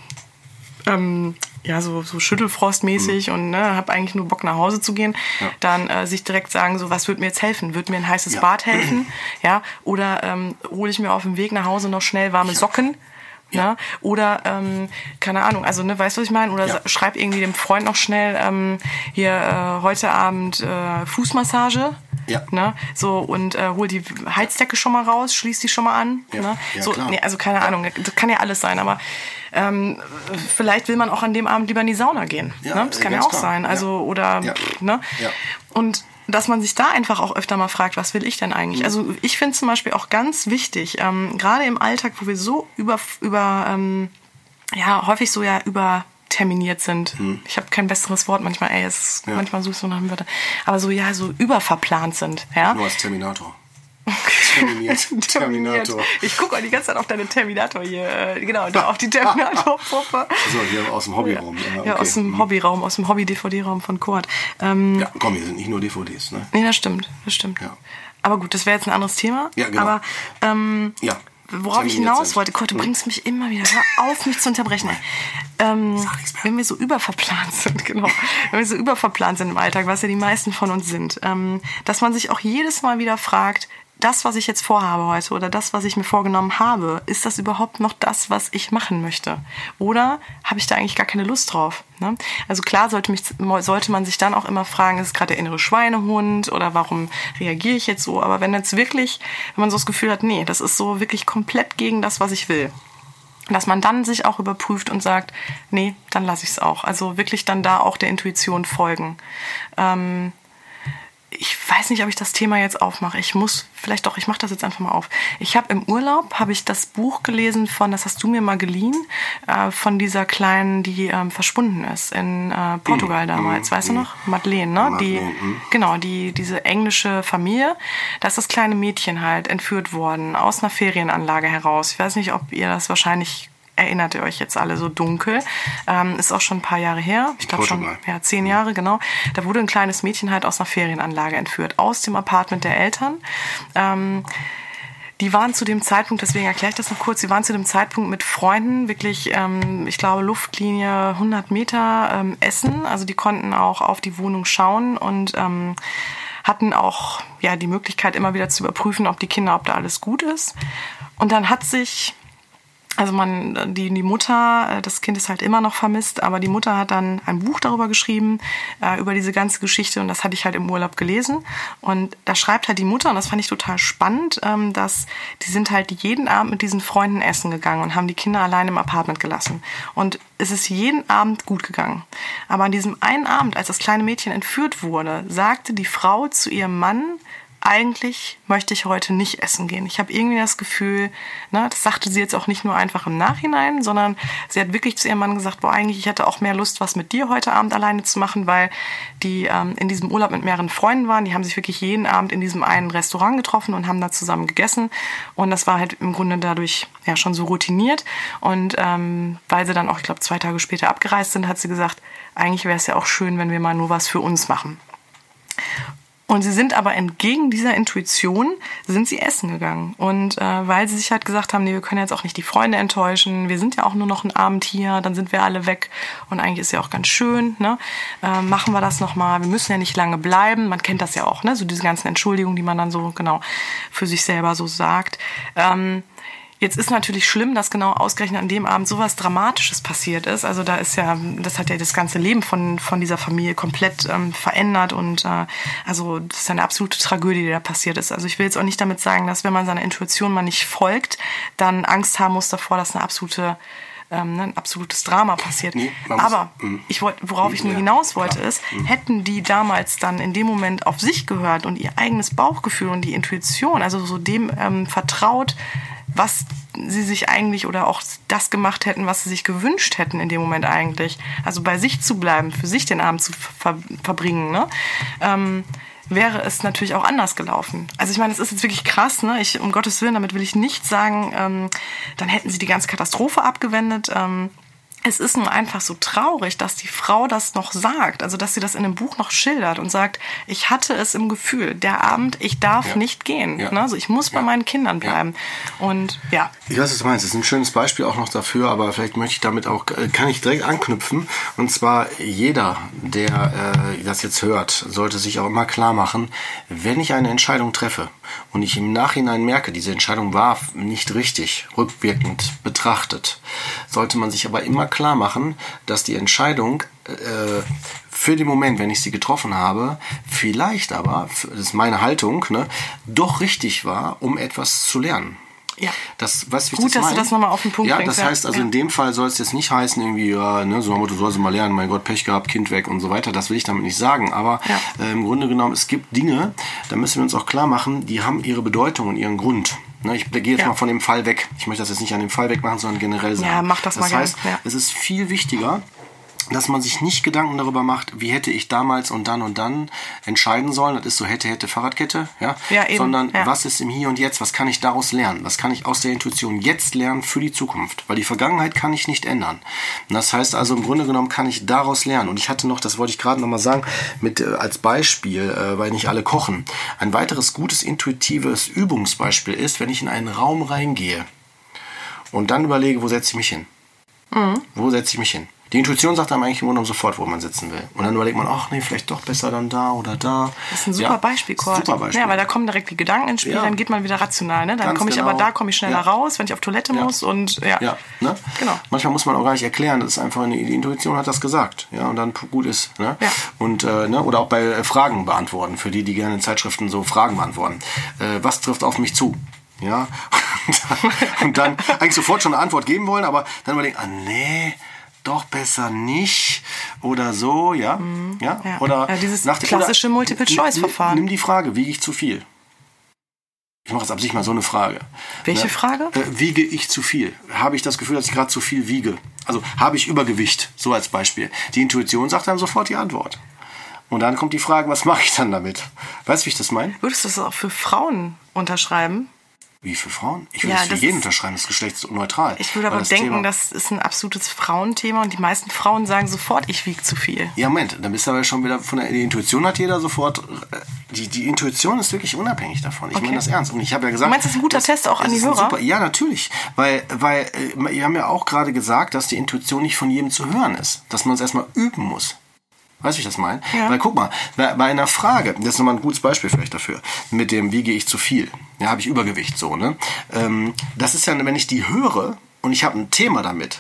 ähm, ja, so, so Schüttelfrostmäßig und ne, habe eigentlich nur Bock nach Hause zu gehen, Mhm. Ja. dann äh, sich direkt sagen, so was wird mir jetzt helfen? Wird mir ein heißes Ja. Bad helfen? Ja, oder ähm, hole ich mir auf dem Weg nach Hause noch schnell warme Socken? Ja. Oder, ähm, keine Ahnung, also, ne, weißt du, was ich meine? Oder Ja. schreib irgendwie dem Freund noch schnell, ähm, hier, äh, heute Abend äh, Fußmassage. Ja. Ne? So, und äh, hol die Heizdecke schon mal raus, schließ die schon mal an. Ja. Ne? Ja, so, nee, also keine Ahnung, das kann ja alles sein, aber ähm, vielleicht will man auch an dem Abend lieber in die Sauna gehen. Ja, ne? Das kann ja auch klar. sein. Also, oder, ne? Ja. Und dass man sich da einfach auch öfter mal fragt, was will ich denn Mhm. eigentlich? Also ich finde zum Beispiel auch ganz wichtig, ähm, gerade im Alltag, wo wir so über, über ähm, ja, häufig so ja überterminiert sind. Ich habe kein besseres Wort manchmal, ey, es, Mhm. Ja. manchmal suchst du nach einem Wörter. Aber so, ja, so überverplant sind, ja. Nur als Terminator. Terminiert. Terminator. Ich gucke auch die ganze Zeit auf deine Terminator hier, äh, genau, da auf die Terminator-Puppe. So, hier aus dem Hobbyraum. Ja, Ja, okay. aus dem Hobbyraum, aus dem Hobby-DVD-Raum von Kurt. Ähm, Ja, komm, hier sind nicht nur DVDs, ne? Nee, das stimmt, das stimmt. Ja. Aber gut, das wäre jetzt ein anderes Thema. Ja, genau. Aber ähm, Ja. worauf ich hinaus wollte, Kurt, du bringst mich immer wieder. Hör auf, mich zu unterbrechen. Ähm, wenn wir so überverplant sind, genau, wenn wir so überverplant sind im Alltag, was ja die meisten von uns sind, ähm, dass man sich auch jedes Mal wieder fragt, das, was ich jetzt vorhabe heute oder das, was ich mir vorgenommen habe, ist das überhaupt noch das, was ich machen möchte? Oder habe ich da eigentlich gar keine Lust drauf? Ne? Also klar sollte, mich, sollte man sich dann auch immer fragen, ist es gerade der innere Schweinehund oder warum reagiere ich jetzt so? Aber wenn jetzt wirklich, wenn man so das Gefühl hat, nee, das ist so wirklich komplett gegen das, was ich will, dass man dann sich auch überprüft und sagt, nee, dann lasse ich es auch. Also wirklich dann da auch der Intuition folgen. Ähm, ich weiß nicht, ob ich das Thema jetzt aufmache. Ich muss, vielleicht doch, ich mache das jetzt einfach mal auf. Ich habe im Urlaub, habe ich das Buch gelesen von, das hast du mir mal geliehen, äh, von dieser Kleinen, die ähm, verschwunden ist in äh, Portugal damals. Weißt du noch? Madeleine, ne? Die, Madeleine, mhm. genau, die, diese englische Familie. Da ist das kleine Mädchen halt entführt worden aus einer Ferienanlage heraus. Ich weiß nicht, ob ihr das wahrscheinlich erinnert ihr euch jetzt alle so dunkel. Ähm, ist auch schon ein paar Jahre her. Ich glaube schon ja, zehn Jahre, genau. Da wurde ein kleines Mädchen halt aus einer Ferienanlage entführt, aus dem Apartment der Eltern. Ähm, die waren zu dem Zeitpunkt, deswegen erkläre ich das noch kurz, die waren zu dem Zeitpunkt mit Freunden wirklich, ähm, ich glaube, Luftlinie 100 Meter ähm, essen. Also die konnten auch auf die Wohnung schauen und ähm, hatten auch ja die Möglichkeit, immer wieder zu überprüfen, ob die Kinder, ob da alles gut ist. Und dann hat sich also man, die, die Mutter, äh, das Kind ist halt immer noch vermisst, aber die Mutter hat dann ein Buch darüber geschrieben, äh, über diese ganze Geschichte und das hatte ich halt im Urlaub gelesen. Und da schreibt halt die Mutter, und das fand ich total spannend, ähm, dass die sind halt jeden Abend mit diesen Freunden essen gegangen und haben die Kinder allein im Apartment gelassen. Und es ist jeden Abend gut gegangen. Aber an diesem einen Abend, als das kleine Mädchen entführt wurde, sagte die Frau zu ihrem Mann, eigentlich möchte ich heute nicht essen gehen. Ich habe irgendwie das Gefühl, ne, das sagte sie jetzt auch nicht nur einfach im Nachhinein, sondern sie hat wirklich zu ihrem Mann gesagt, boah, eigentlich ich hätte auch mehr Lust, was mit dir heute Abend alleine zu machen, weil die ähm, in diesem Urlaub mit mehreren Freunden waren. Die haben sich wirklich jeden Abend in diesem einen Restaurant getroffen und haben da zusammen gegessen. Und das war halt im Grunde dadurch ja schon so routiniert. Und ähm, weil sie dann auch, ich glaube, zwei Tage später abgereist sind, hat sie gesagt, eigentlich wäre es ja auch schön, wenn wir mal nur was für uns machen. Und sie sind aber entgegen dieser Intuition, sind sie essen gegangen. Und äh, weil sie sich halt gesagt haben, nee, wir können jetzt auch nicht die Freunde enttäuschen, wir sind ja auch nur noch ein Abend hier, dann sind wir alle weg und eigentlich ist ja auch ganz schön, ne? Äh, machen wir das nochmal, wir müssen ja nicht lange bleiben, man kennt das ja auch, ne? So diese ganzen Entschuldigungen, die man dann so genau für sich selber so sagt. Ähm, Jetzt ist natürlich schlimm, dass genau ausgerechnet an dem Abend sowas Dramatisches passiert ist. Also da ist ja, das hat ja das ganze Leben von, von dieser Familie komplett ähm, verändert und äh, also das ist eine absolute Tragödie, die da passiert ist. Also ich will jetzt auch nicht damit sagen, dass wenn man seiner Intuition mal nicht folgt, dann Angst haben muss davor, dass eine absolute ähm, ne, ein absolutes Drama passiert. Nee, Aber muss, mm. ich wollt, worauf ich nur ja, hinaus wollte, klar. ist, mm. hätten die damals dann in dem Moment auf sich gehört und ihr eigenes Bauchgefühl und die Intuition, also so dem ähm, vertraut, was sie sich eigentlich oder auch das gemacht hätten, was sie sich gewünscht hätten in dem Moment eigentlich. Also bei sich zu bleiben, für sich den Abend zu ver verbringen, ne? Ähm, wäre es natürlich auch anders gelaufen. Also ich meine, es ist jetzt wirklich krass, ne? Ich, um Gottes Willen, damit will ich nicht sagen, ähm, dann hätten sie die ganze Katastrophe abgewendet. Ähm, es ist nur einfach so traurig, dass die Frau das noch sagt, also dass sie das in dem Buch noch schildert und sagt, ich hatte es im Gefühl, der Abend, ich darf ja. nicht gehen. Ja. Also ich muss bei ja. meinen Kindern bleiben. Und ja. Ich weiß, was du meinst. Das ist ein schönes Beispiel auch noch dafür, aber vielleicht möchte ich damit auch, äh, kann ich direkt anknüpfen. Und zwar jeder, der äh, das jetzt hört, sollte sich auch immer klar machen, wenn ich eine Entscheidung treffe und ich im Nachhinein merke, diese Entscheidung war nicht richtig, rückwirkend betrachtet, sollte man sich aber immer klar machen, dass die Entscheidung äh, für den Moment, wenn ich sie getroffen habe, vielleicht aber, das ist meine Haltung, ne, doch richtig war, um etwas zu lernen. Ja. Das, weißt, Gut, das dass mein? du das nochmal auf den Punkt ja, bringst. Das heißt also, ja. in dem Fall soll es jetzt nicht heißen, irgendwie, ja, ne, so, du sollst mal lernen, mein Gott, Pech gehabt, Kind weg und so weiter. Das will ich damit nicht sagen. Aber ja. äh, im Grunde genommen, es gibt Dinge, da müssen wir uns auch klar machen, die haben ihre Bedeutung und ihren Grund. Ne, ich gehe jetzt ja. mal von dem Fall weg. Ich möchte das jetzt nicht an dem Fall wegmachen, sondern generell sagen. Ja, mach das, das mal heißt, ja. es ist viel wichtiger, dass man sich nicht Gedanken darüber macht, wie hätte ich damals und dann und dann entscheiden sollen. Das ist so hätte, hätte, Fahrradkette, ja. ja eben, Sondern ja. was ist im Hier und Jetzt? Was kann ich daraus lernen? Was kann ich aus der Intuition jetzt lernen für die Zukunft? Weil die Vergangenheit kann ich nicht ändern. Und das heißt also, im Grunde genommen kann ich daraus lernen. Und ich hatte noch, das wollte ich gerade nochmal sagen, mit, äh, als Beispiel, äh, weil nicht alle kochen. Ein weiteres gutes intuitives Übungsbeispiel ist, wenn ich in einen Raum reingehe und dann überlege, wo setze ich mich hin? Mhm. Wo setze ich mich hin? Die Intuition sagt einem eigentlich im Grunde sofort, wo man sitzen will. Und dann überlegt man, ach nee, vielleicht doch besser dann da oder da. Das ist ein super ja, Beispiel, Kurt. Super Beispiel. Ja, weil da kommen direkt die Gedanken ins Spiel, ja. dann geht man wieder rational. Ne? Dann komme ich genau. aber da, komme ich schneller ja. raus, wenn ich auf Toilette muss und ja. Ja, ne? genau. Manchmal muss man auch gar nicht erklären, das ist einfach eine, die Intuition hat das gesagt. Ja, und dann gut ist. Ne? Ja. Und, äh, ne? Oder auch bei äh, Fragen beantworten, für die, die gerne in Zeitschriften so Fragen beantworten. Äh, was trifft auf mich zu? Ja, und dann eigentlich sofort schon eine Antwort geben wollen, aber dann überlegen, ah nee, doch besser nicht oder so, ja? Mhm. ja? ja? Oder ja, dieses nach, klassische Multiple-Choice-Verfahren. Nimm die Frage, wiege ich zu viel? Ich mache jetzt ab sich mal so eine Frage. Welche ne? Frage? Äh, wiege ich zu viel? Habe ich das Gefühl, dass ich gerade zu viel wiege? Also habe ich Übergewicht? So als Beispiel. Die Intuition sagt dann sofort die Antwort. Und dann kommt die Frage, was mache ich dann damit? Weißt du, wie ich das meine? Würdest du das auch für Frauen unterschreiben? Wie für Frauen? Ich würde ja, es für jeden unterschreiben, das ist geschlechtsneutral. Ich würde aber das denken, Thema, das ist ein absolutes Frauenthema und die meisten Frauen sagen sofort, ich wiege zu viel. Ja, Moment, dann bist du aber schon wieder von der die Intuition hat jeder sofort. Äh, die, die Intuition ist wirklich unabhängig davon. Ich okay. meine das ernst. Und ich habe ja gesagt. Du meinst, das ist ein guter das, Test auch an die Hörer? Super, ja, natürlich. Weil, weil äh, wir haben ja auch gerade gesagt, dass die Intuition nicht von jedem zu hören ist. Dass man es erstmal üben muss. Weißt du, wie ich das meine? Ja. Weil guck mal, bei, bei einer Frage, das ist nochmal ein gutes Beispiel vielleicht dafür, mit dem, wie gehe ich zu viel? Ja, habe ich Übergewicht so, ne? Ähm, das ist ja, wenn ich die höre und ich habe ein Thema damit,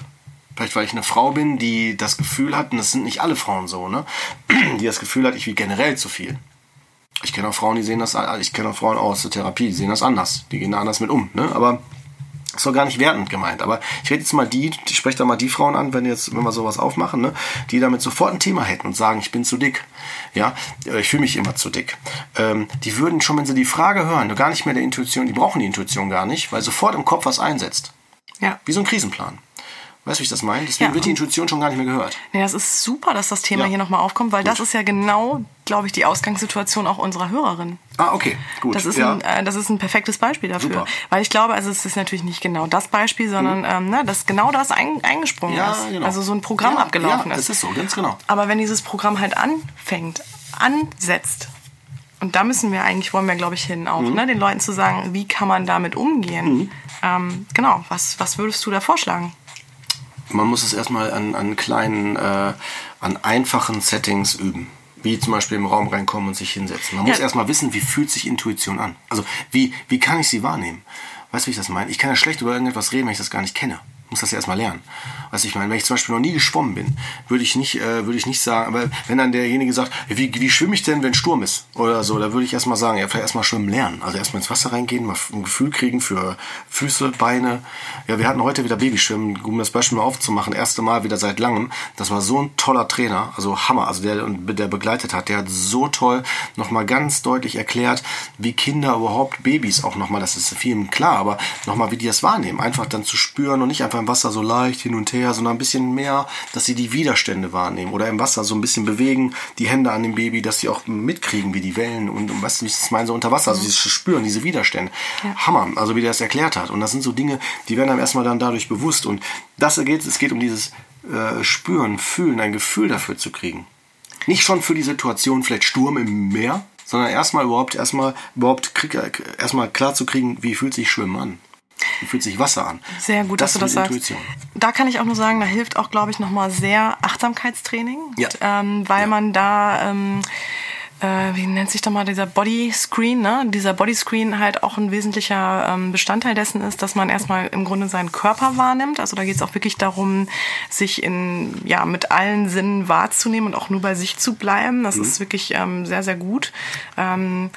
vielleicht weil ich eine Frau bin, die das Gefühl hat, und das sind nicht alle Frauen so, ne? Die das Gefühl hat, ich wiege generell zu viel. Ich kenne auch Frauen, die sehen das, ich kenne auch Frauen aus der Therapie, die sehen das anders. Die gehen da anders mit um, ne? Aber ist doch gar nicht wertend gemeint, aber ich rede jetzt mal die, ich spreche da mal die Frauen an, wenn jetzt, wenn wir sowas aufmachen, ne, die damit sofort ein Thema hätten und sagen, ich bin zu dick, ja, äh, ich fühle mich immer zu dick. Ähm, die würden schon, wenn sie die Frage hören, gar nicht mehr der Intuition, die brauchen die Intuition gar nicht, weil sofort im Kopf was einsetzt. Ja. Wie so ein Krisenplan. Weißt du, wie ich das meine? Deswegen ja. wird die Intuition schon gar nicht mehr gehört. Nee, das ist super, dass das Thema ja. hier nochmal aufkommt, weil gut. das ist ja genau, glaube ich, die Ausgangssituation auch unserer Hörerin. Ah, okay, gut. Das ist, ja. ein, äh, das ist ein perfektes Beispiel dafür. Super. Weil ich glaube, also es ist natürlich nicht genau das Beispiel, sondern mhm. ähm, ne, dass genau das ein, eingesprungen ja, ist. Genau. Also so ein Programm abgelaufen ja, ist. das ist so, ganz genau. Aber wenn dieses Programm halt anfängt, ansetzt, und da müssen wir eigentlich, wollen wir glaube ich hin auch, mhm. ne, den Leuten zu sagen, wie kann man damit umgehen. Mhm. Ähm, genau, was, was würdest du da vorschlagen? Man muss es erstmal an, an kleinen, äh, an einfachen Settings üben. Wie zum Beispiel im Raum reinkommen und sich hinsetzen. Man ja. muss erstmal wissen, wie fühlt sich Intuition an. Also wie, wie kann ich sie wahrnehmen? Weißt du, wie ich das meine? Ich kann ja schlecht über irgendetwas reden, wenn ich das gar nicht kenne muss das ja erstmal lernen. Was ich meine, wenn ich zum Beispiel noch nie geschwommen bin, würde ich nicht, äh, würde ich nicht sagen, aber wenn dann derjenige sagt, wie, wie schwimme ich denn, wenn Sturm ist oder so, da würde ich erstmal sagen, ja, vielleicht erstmal schwimmen lernen. Also erstmal ins Wasser reingehen, mal ein Gefühl kriegen für Füße, Beine. Ja, wir hatten heute wieder Babyschwimmen, um das Beispiel mal aufzumachen, erste Mal wieder seit langem. Das war so ein toller Trainer, also Hammer, also der, der begleitet hat, der hat so toll nochmal ganz deutlich erklärt, wie Kinder überhaupt Babys auch nochmal, das ist vielen klar, aber nochmal, wie die das wahrnehmen. Einfach dann zu spüren und nicht einfach im Wasser so leicht hin und her, sondern ein bisschen mehr, dass sie die Widerstände wahrnehmen oder im Wasser so ein bisschen bewegen, die Hände an dem Baby, dass sie auch mitkriegen, wie die Wellen und, und weißt du, wie ich das meine, so unter Wasser, also dieses Spüren, diese Widerstände. Ja. Hammer, also wie der es erklärt hat. Und das sind so Dinge, die werden einem erstmal dann dadurch bewusst. Und das geht, es geht um dieses äh, Spüren, Fühlen, ein Gefühl dafür zu kriegen. Nicht schon für die Situation, vielleicht Sturm im Meer, sondern erstmal überhaupt erstmal überhaupt krieg, erstmal klar zu kriegen, wie fühlt sich Schwimmen an. Wie fühlt sich Wasser an? Sehr gut, das dass du das sagst. Intuition. Da kann ich auch nur sagen, da hilft auch, glaube ich, nochmal sehr Achtsamkeitstraining. Ja. Ähm, weil ja. man da, ähm, äh, wie nennt sich da mal dieser Body Screen, ne? Dieser Body Screen halt auch ein wesentlicher ähm, Bestandteil dessen ist, dass man erstmal im Grunde seinen Körper wahrnimmt. Also da geht es auch wirklich darum, sich in, ja, mit allen Sinnen wahrzunehmen und auch nur bei sich zu bleiben. Das mhm. ist wirklich ähm, sehr, sehr gut. Ähm,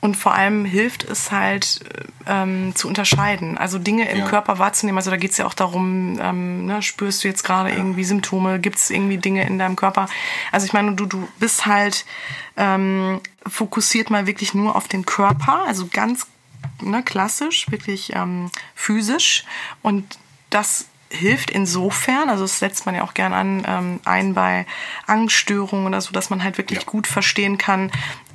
und vor allem hilft es halt ähm, zu unterscheiden, also Dinge im ja. Körper wahrzunehmen. Also da geht es ja auch darum, ähm, ne, spürst du jetzt gerade ja. irgendwie Symptome, gibt es irgendwie Dinge in deinem Körper? Also ich meine, du, du bist halt ähm, fokussiert mal wirklich nur auf den Körper, also ganz ne, klassisch, wirklich ähm, physisch. Und das hilft insofern, also das setzt man ja auch gern an, ähm, ein bei Angststörungen oder so, dass man halt wirklich ja. gut verstehen kann,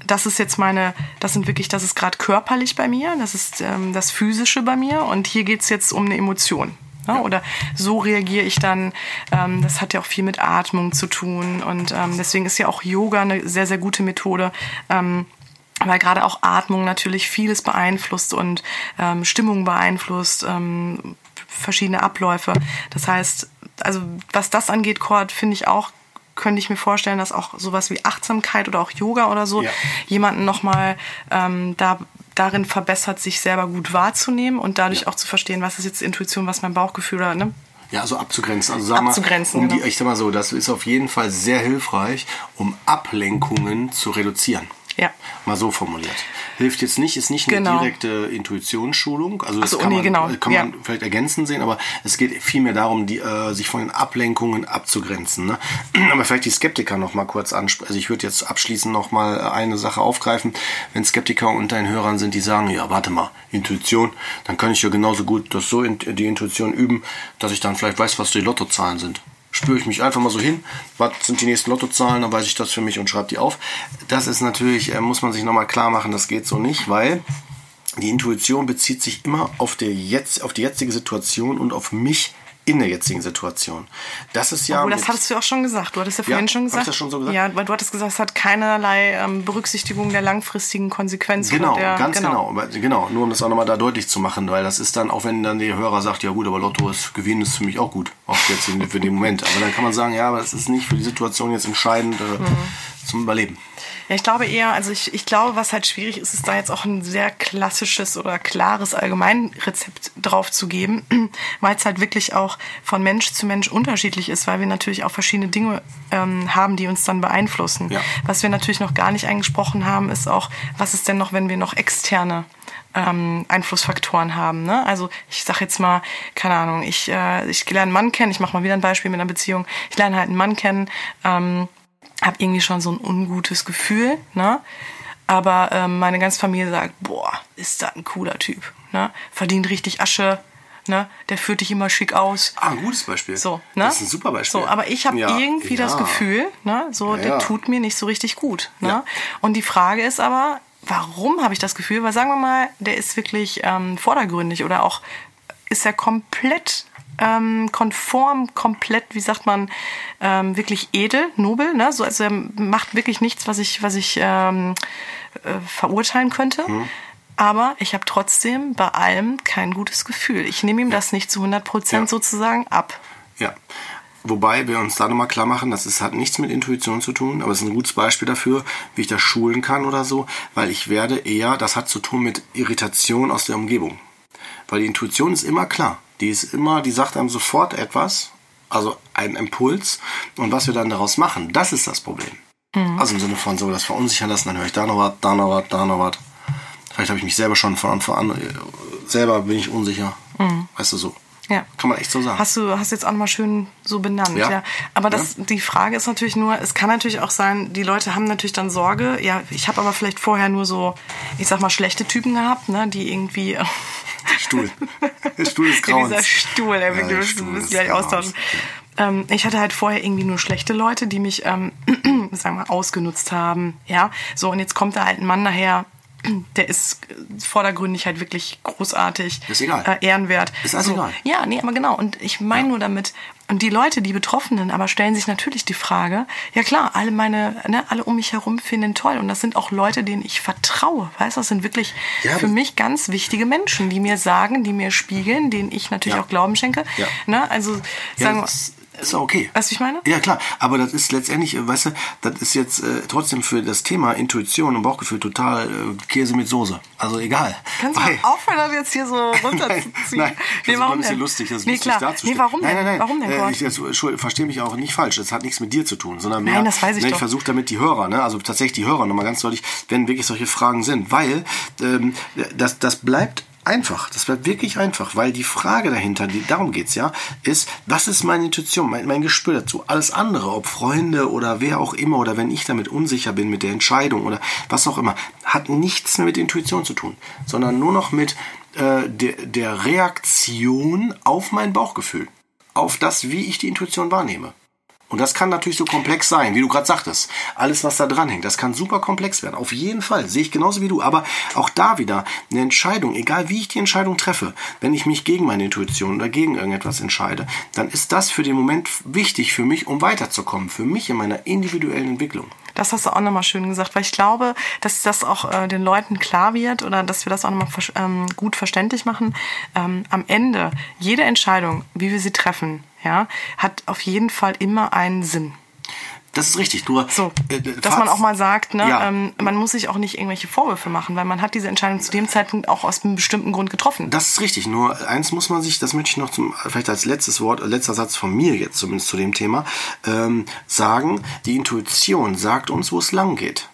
das ist jetzt meine, das sind wirklich, das ist gerade körperlich bei mir, das ist ähm, das Physische bei mir und hier geht's jetzt um eine Emotion. Ne? Ja. Oder so reagiere ich dann. Ähm, das hat ja auch viel mit Atmung zu tun und ähm, deswegen ist ja auch Yoga eine sehr, sehr gute Methode. Ähm, weil gerade auch Atmung natürlich vieles beeinflusst und ähm, Stimmung beeinflusst, ähm, verschiedene Abläufe. Das heißt, also was das angeht, Cord, finde ich auch könnte ich mir vorstellen, dass auch sowas wie Achtsamkeit oder auch Yoga oder so ja. jemanden nochmal ähm, da, darin verbessert, sich selber gut wahrzunehmen und dadurch ja. auch zu verstehen, was ist jetzt Intuition, was mein Bauchgefühl oder ne? Ja, also abzugrenzen. Also sag abzugrenzen, mal, um die, genau. ich sag mal so, das ist auf jeden Fall sehr hilfreich, um Ablenkungen zu reduzieren. Ja. Mal so formuliert. Hilft jetzt nicht, ist nicht eine genau. direkte Intuitionsschulung. Also das so, kann, nee, man, genau. kann ja. man vielleicht ergänzend sehen, aber es geht vielmehr darum, die, äh, sich von den Ablenkungen abzugrenzen. Ne? Aber vielleicht die Skeptiker noch mal kurz ansprechen. Also ich würde jetzt abschließend noch mal eine Sache aufgreifen. Wenn Skeptiker unter den Hörern sind, die sagen, ja, warte mal, Intuition, dann kann ich ja genauso gut das so die Intuition üben, dass ich dann vielleicht weiß, was die Lottozahlen sind spüre ich mich einfach mal so hin, was sind die nächsten Lottozahlen, dann weiß ich das für mich und schreibe die auf. Das ist natürlich, äh, muss man sich nochmal klar machen, das geht so nicht, weil die Intuition bezieht sich immer auf, der jetzt, auf die jetzige Situation und auf mich in der jetzigen Situation. Das ist ja. Obwohl, das hattest du auch schon gesagt. Du hattest ja vorhin ja, schon gesagt. Ich das schon so gesagt. Ja, weil du hattest gesagt, es hat keinerlei ähm, Berücksichtigung der langfristigen Konsequenzen. Genau, der, ganz genau. genau. Genau, nur um das auch nochmal da deutlich zu machen, weil das ist dann, auch wenn dann der Hörer sagt, ja gut, aber Lotto ist Gewinn ist für mich auch gut, auch jetzt für den Moment. Aber dann kann man sagen, ja, aber das ist nicht für die Situation jetzt entscheidend. Äh, mhm zum Überleben. Ja, ich glaube eher, also ich, ich glaube, was halt schwierig ist, ist da jetzt auch ein sehr klassisches oder klares Allgemeinrezept drauf zu geben, weil es halt wirklich auch von Mensch zu Mensch unterschiedlich ist, weil wir natürlich auch verschiedene Dinge ähm, haben, die uns dann beeinflussen. Ja. Was wir natürlich noch gar nicht angesprochen haben, ist auch, was ist denn noch, wenn wir noch externe ähm, Einflussfaktoren haben. Ne? Also ich sag jetzt mal, keine Ahnung, ich, äh, ich lerne einen Mann kennen, ich mache mal wieder ein Beispiel mit einer Beziehung, ich lerne halt einen Mann kennen, ähm, habe irgendwie schon so ein ungutes Gefühl, ne? Aber ähm, meine ganze Familie sagt, boah, ist das ein cooler Typ, ne? Verdient richtig Asche, ne? Der führt dich immer schick aus. Ah, ein gutes Beispiel. So, ne? Das ist ein super Beispiel. So, aber ich habe Ja, irgendwie das ja. Gefühl, ne, so Ja, der tut mir nicht so richtig gut, ne? Und die Frage ist aber, warum habe ich das Gefühl? Weil sagen wir mal, der ist wirklich ähm, vordergründig oder auch ist er komplett ähm, konform, komplett, wie sagt man, ähm, wirklich edel, nobel, ne? So, also er macht wirklich nichts, was ich, was ich ähm, äh, verurteilen könnte. Mhm. Aber ich habe trotzdem bei allem kein gutes Gefühl. Ich nehme ihm das nicht zu 100 Prozent Ja. sozusagen ab. Ja. Wobei wir uns da nochmal klar machen, das ist, hat nichts mit Intuition zu tun, aber es ist ein gutes Beispiel dafür, wie ich das schulen kann oder so, weil ich werde eher, das hat zu tun mit Irritation aus der Umgebung. Weil die Intuition ist immer klar. Die ist immer, die sagt einem sofort etwas, also einen Impuls und was wir dann daraus machen, das ist das Problem. Also im Sinne von so, das verunsichern lassen, dann höre ich da noch was, da noch was, da noch was. Vielleicht habe ich mich selber schon von Anfang an, äh, selber bin ich unsicher. Weißt du so. Ja. Kann man echt so sagen. Hast du hast jetzt auch mal schön so benannt, ja. Ja. Aber das, die Frage ist natürlich nur, es kann natürlich auch sein, die Leute haben natürlich dann Sorge. Ja, ich habe aber vielleicht vorher nur so, ich sag mal, schlechte Typen gehabt, ne, die irgendwie. Stuhl. Der Stuhl ist Ja, grauens. dieser Stuhl, ey, Ja, müssen Stuhl müssen ist gleich austauschen. Ähm, ich hatte halt vorher irgendwie nur schlechte Leute, die mich, ähm, sagen wir, mal, ausgenutzt haben. Ja, so und jetzt kommt da halt ein Mann daher, der ist vordergründig halt wirklich großartig, Ist egal. Äh, ehrenwert. Ist alles so. egal. Ja, nee, aber genau. Und ich meine nur damit, und die Leute, die Betroffenen, aber stellen sich natürlich die Frage, ja klar, alle meine, ne, alle um mich herum finden ihn toll. Und das sind auch Leute, denen ich vertraue. Weißt du, das sind wirklich Ja, für mich ganz wichtige Menschen, die mir sagen, die mir spiegeln, denen ich natürlich Ja. auch Glauben schenke. Ja. Ne? Also Ja, sagen wir, ist, okay. Weißt du, ich meine? Ja, klar. Aber das ist letztendlich, äh, weißt du, das ist jetzt äh, trotzdem für das Thema Intuition und Bauchgefühl total äh, Käse mit Soße. Also egal. Kannst du aufhören, das jetzt hier so runterzuziehen? Nein, nein, das ist ein bisschen denn? lustig, das nee, lustig klar. darzustellen. Nee, warum denn? Nein, nein, nein. Warum denn, äh, ich Entschuldigung, verstehe mich auch nicht falsch. Das hat nichts mit dir zu tun, sondern mehr. Nein, das weiß ich ne. Ich versuche damit die Hörer, ne, also tatsächlich die Hörer nochmal ganz deutlich, wenn wirklich solche Fragen sind, weil ähm, das, das bleibt einfach. Das bleibt wirklich einfach, weil die Frage dahinter, die, darum geht's ja, ist, was ist meine Intuition, mein, mein Gespür dazu? Alles andere, ob Freunde oder wer auch immer, oder wenn ich damit unsicher bin mit der Entscheidung oder was auch immer, hat nichts mehr mit Intuition zu tun, sondern nur noch mit äh, der, der Reaktion auf mein Bauchgefühl, auf das, wie ich die Intuition wahrnehme. Und das kann natürlich so komplex sein, wie du gerade sagtest. Alles, was da dran hängt, das kann super komplex werden. Auf jeden Fall, sehe ich genauso wie du. Aber auch da wieder eine Entscheidung, egal wie ich die Entscheidung treffe, wenn ich mich gegen meine Intuition oder gegen irgendetwas entscheide, dann ist das für den Moment wichtig für mich, um weiterzukommen. Für mich in meiner individuellen Entwicklung. Das hast du auch nochmal schön gesagt, weil ich glaube, dass das auch äh, den Leuten klar wird oder dass wir das auch nochmal ähm, gut verständlich machen. Ähm, am Ende, jede Entscheidung, wie wir sie treffen, ja, hat auf jeden Fall immer einen Sinn. Das ist richtig. Du, So, äh, dass man auch mal sagt, ne, Ja. ähm, man muss sich auch nicht irgendwelche Vorwürfe machen, weil man hat diese Entscheidung zu dem Zeitpunkt auch aus einem bestimmten Grund getroffen. Das ist richtig. Nur eins muss man sich, das möchte ich noch zum, vielleicht als letztes Wort, äh, letzter Satz von mir jetzt zumindest zu dem Thema, ähm, sagen, die Intuition sagt uns, wo es lang geht.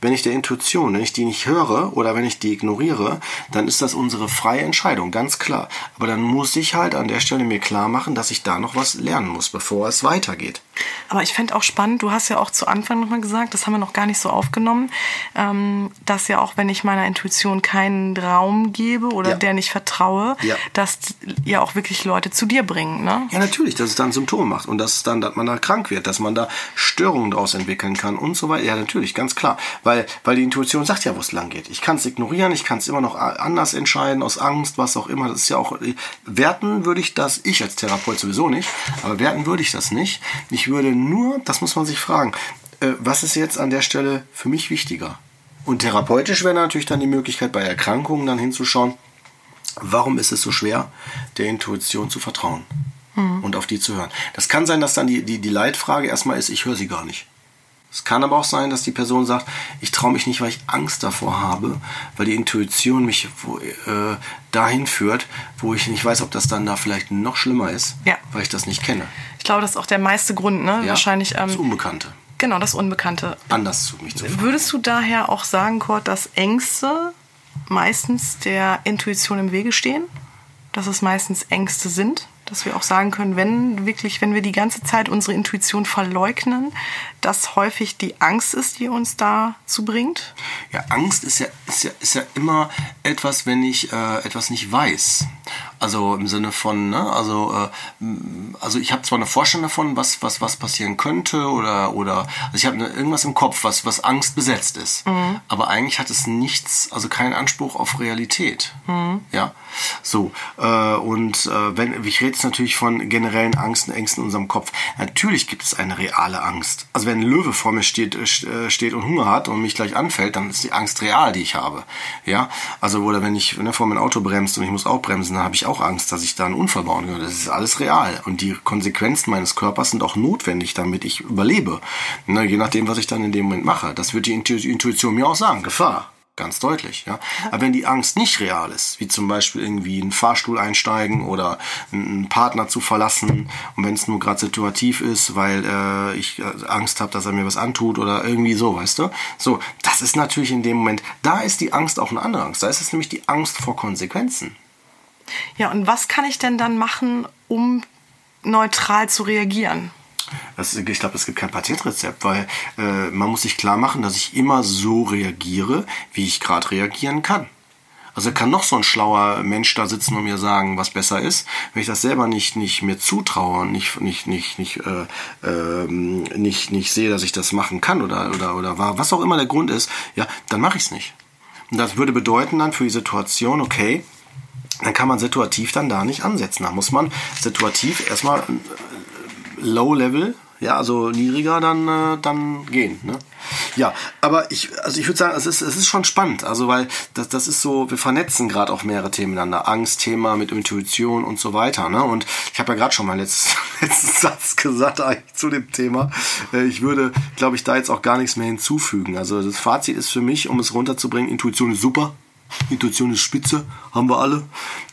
Wenn ich der Intuition, wenn ich die nicht höre oder wenn ich die ignoriere, dann ist das unsere freie Entscheidung, ganz klar. Aber dann muss ich halt an der Stelle mir klar machen, dass ich da noch was lernen muss, bevor es weitergeht. Aber ich fände auch spannend, du hast ja auch zu Anfang nochmal gesagt, das haben wir noch gar nicht so aufgenommen, ähm, dass ja auch, wenn ich meiner Intuition keinen Raum gebe oder Ja. der nicht vertraue, Ja. dass ja auch wirklich Leute zu dir bringen. Ne? Ja, natürlich, dass es dann Symptome macht und dass es dann, dass man da krank wird, dass man da Störungen daraus entwickeln kann und so weiter. Ja, natürlich, ganz klar. Weil, weil die Intuition sagt ja, wo es lang geht. Ich kann es ignorieren, ich kann es immer noch anders entscheiden, aus Angst, was auch immer. Das ist ja auch, werten würde ich das, ich als Therapeut sowieso nicht, aber werten würde ich das nicht. Ich würde nur, das muss man sich fragen, äh, was ist jetzt an der Stelle für mich wichtiger? Und therapeutisch wäre natürlich dann die Möglichkeit, bei Erkrankungen dann hinzuschauen, warum ist es so schwer, der Intuition zu vertrauen und auf die zu hören. Das kann sein, dass dann die, die, die Leitfrage erstmal ist, ich höre sie gar nicht. Es kann aber auch sein, dass die Person sagt, ich traue mich nicht, weil ich Angst davor habe, weil die Intuition mich wo, äh, dahin führt, wo ich nicht weiß, ob das dann da vielleicht noch schlimmer ist, Ja. weil ich das nicht kenne. Ich glaube, das ist auch der meiste Grund, ne? Ja? Wahrscheinlich. das Ähm, Unbekannte. genau, das Unbekannte. Anders zu mich zu fragen. Würdest du daher auch sagen, Kurt, dass Ängste meistens der Intuition im Wege stehen? Dass es meistens Ängste sind? Dass wir auch sagen können, wenn wirklich, wenn wir die ganze Zeit unsere Intuition verleugnen, dass häufig die Angst ist, die uns dazu bringt? Ja, Angst ist ja, ist ja, ist ja immer etwas, wenn ich äh, etwas nicht weiß. Also im Sinne von, ne, also, äh, also ich habe zwar eine Vorstellung davon, was, was, was passieren könnte oder, oder also ich habe ne, irgendwas im Kopf, was, was Angst besetzt ist. Aber eigentlich hat es nichts, also keinen Anspruch auf Realität. Ja, so. Äh, und äh, wenn, ich rede jetzt natürlich von generellen Angsten, Ängsten in unserem Kopf. Natürlich gibt es eine reale Angst. Also wenn ein Löwe vor mir steht, äh, steht und Hunger hat und mich gleich anfällt, dann ist die Angst real, die ich habe. Ja, also oder wenn ich ne, vor mein Auto bremst und ich muss auch bremsen, dann habe ich auch Angst, dass ich da einen Unfall bauen könnte. Das ist alles real und die Konsequenzen meines Körpers sind auch notwendig, damit ich überlebe. Ne, je nachdem, was ich dann in dem Moment mache. Das wird die Intu Intuition mir auch sagen. Gefahr. Ganz deutlich, ja. Aber wenn die Angst nicht real ist, wie zum Beispiel irgendwie in einen Fahrstuhl einsteigen oder einen Partner zu verlassen und wenn es nur gerade situativ ist, weil äh, ich äh, Angst habe, dass er mir was antut oder irgendwie so, weißt du? So, das ist natürlich in dem Moment, da ist die Angst auch eine andere Angst. Da ist es nämlich die Angst vor Konsequenzen. Ja, und was kann ich denn dann machen, um neutral zu reagieren? Das, ich glaube, es gibt kein Patentrezept, weil äh, man muss sich klar machen, dass ich immer so reagiere, wie ich gerade reagieren kann. Also kann noch so ein schlauer Mensch da sitzen und mir sagen, was besser ist. Wenn ich das selber nicht, nicht mir zutraue und nicht, nicht, nicht, nicht, äh, ähm, nicht, nicht sehe, dass ich das machen kann oder, oder, oder was auch immer der Grund ist, ja, dann mache ich es nicht. Und das würde bedeuten dann für die Situation, okay, dann kann man situativ dann da nicht ansetzen. Da muss man situativ erstmal Low Level, ja, also niedriger dann, äh, dann gehen. Ne? Ja, aber ich, also ich würde sagen, es ist, es ist schon spannend, also weil das, das ist so, wir vernetzen gerade auch mehrere Themen miteinander. Angstthema mit Intuition und so weiter. Ne? Und ich habe ja gerade schon mal letzten, letzten Satz gesagt eigentlich zu dem Thema. Äh, Ich würde, glaube ich, da jetzt auch gar nichts mehr hinzufügen. Also das Fazit ist für mich, um es runterzubringen, Intuition ist super. Intuition ist spitze, haben wir alle.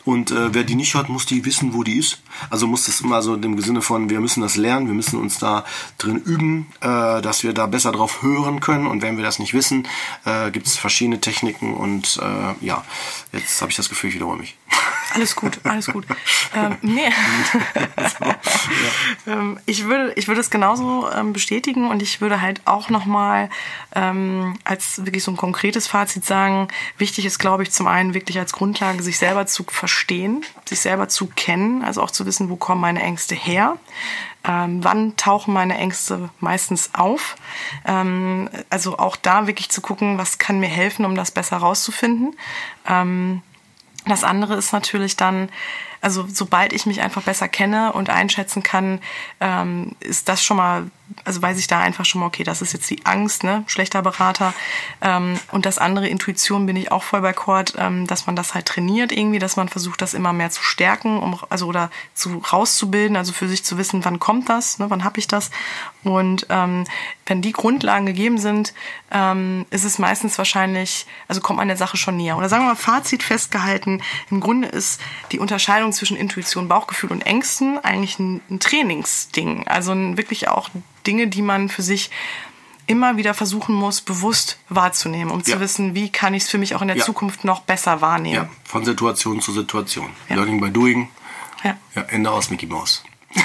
Und äh, wer die nicht hat, muss die wissen, wo die ist. Also muss das immer so im Sinne von, wir müssen das lernen, wir müssen uns da drin üben, äh, dass wir da besser drauf hören können. Und wenn wir das nicht wissen, äh, gibt es verschiedene Techniken. Und äh, ja, jetzt habe ich das Gefühl, ich wiederhole mich. Alles gut, alles gut. ähm, nee. ähm, ich, würde, ich würde es genauso ähm, bestätigen und ich würde halt auch nochmal ähm, als wirklich so ein konkretes Fazit sagen, wichtig ist, glaube ich, zum einen wirklich als Grundlage, sich selber zu verstehen, sich selber zu kennen, also auch zu wissen, wo kommen meine Ängste her. Ähm, wann tauchen meine Ängste meistens auf? Ähm, also auch da wirklich zu gucken, was kann mir helfen, um das besser rauszufinden. Ähm, das andere ist natürlich dann, also sobald ich mich einfach besser kenne und einschätzen kann, ähm, ist das schon mal, also weiß ich da einfach schon mal, okay, das ist jetzt die Angst, ne, schlechter Berater. Ähm, und das andere, Intuition, bin ich auch voll bei Cord, ähm, dass man das halt trainiert irgendwie, dass man versucht, das immer mehr zu stärken, um, also oder zu rauszubilden, also für sich zu wissen, wann kommt das, ne, wann habe ich das. Und ähm, wenn die Grundlagen gegeben sind, ähm, ist es meistens wahrscheinlich, also kommt man der Sache schon näher. Oder sagen wir mal, Fazit festgehalten, im Grunde ist die Unterscheidung zwischen Intuition, Bauchgefühl und Ängsten eigentlich ein, ein Trainingsding. Also ein, wirklich auch Dinge, die man für sich immer wieder versuchen muss, bewusst wahrzunehmen, um Ja. zu wissen, wie kann ich es für mich auch in der Ja. Zukunft noch besser wahrnehmen. Ja, von Situation zu Situation. Ja. Learning by doing. Ja. Ende aus Mickey Mouse.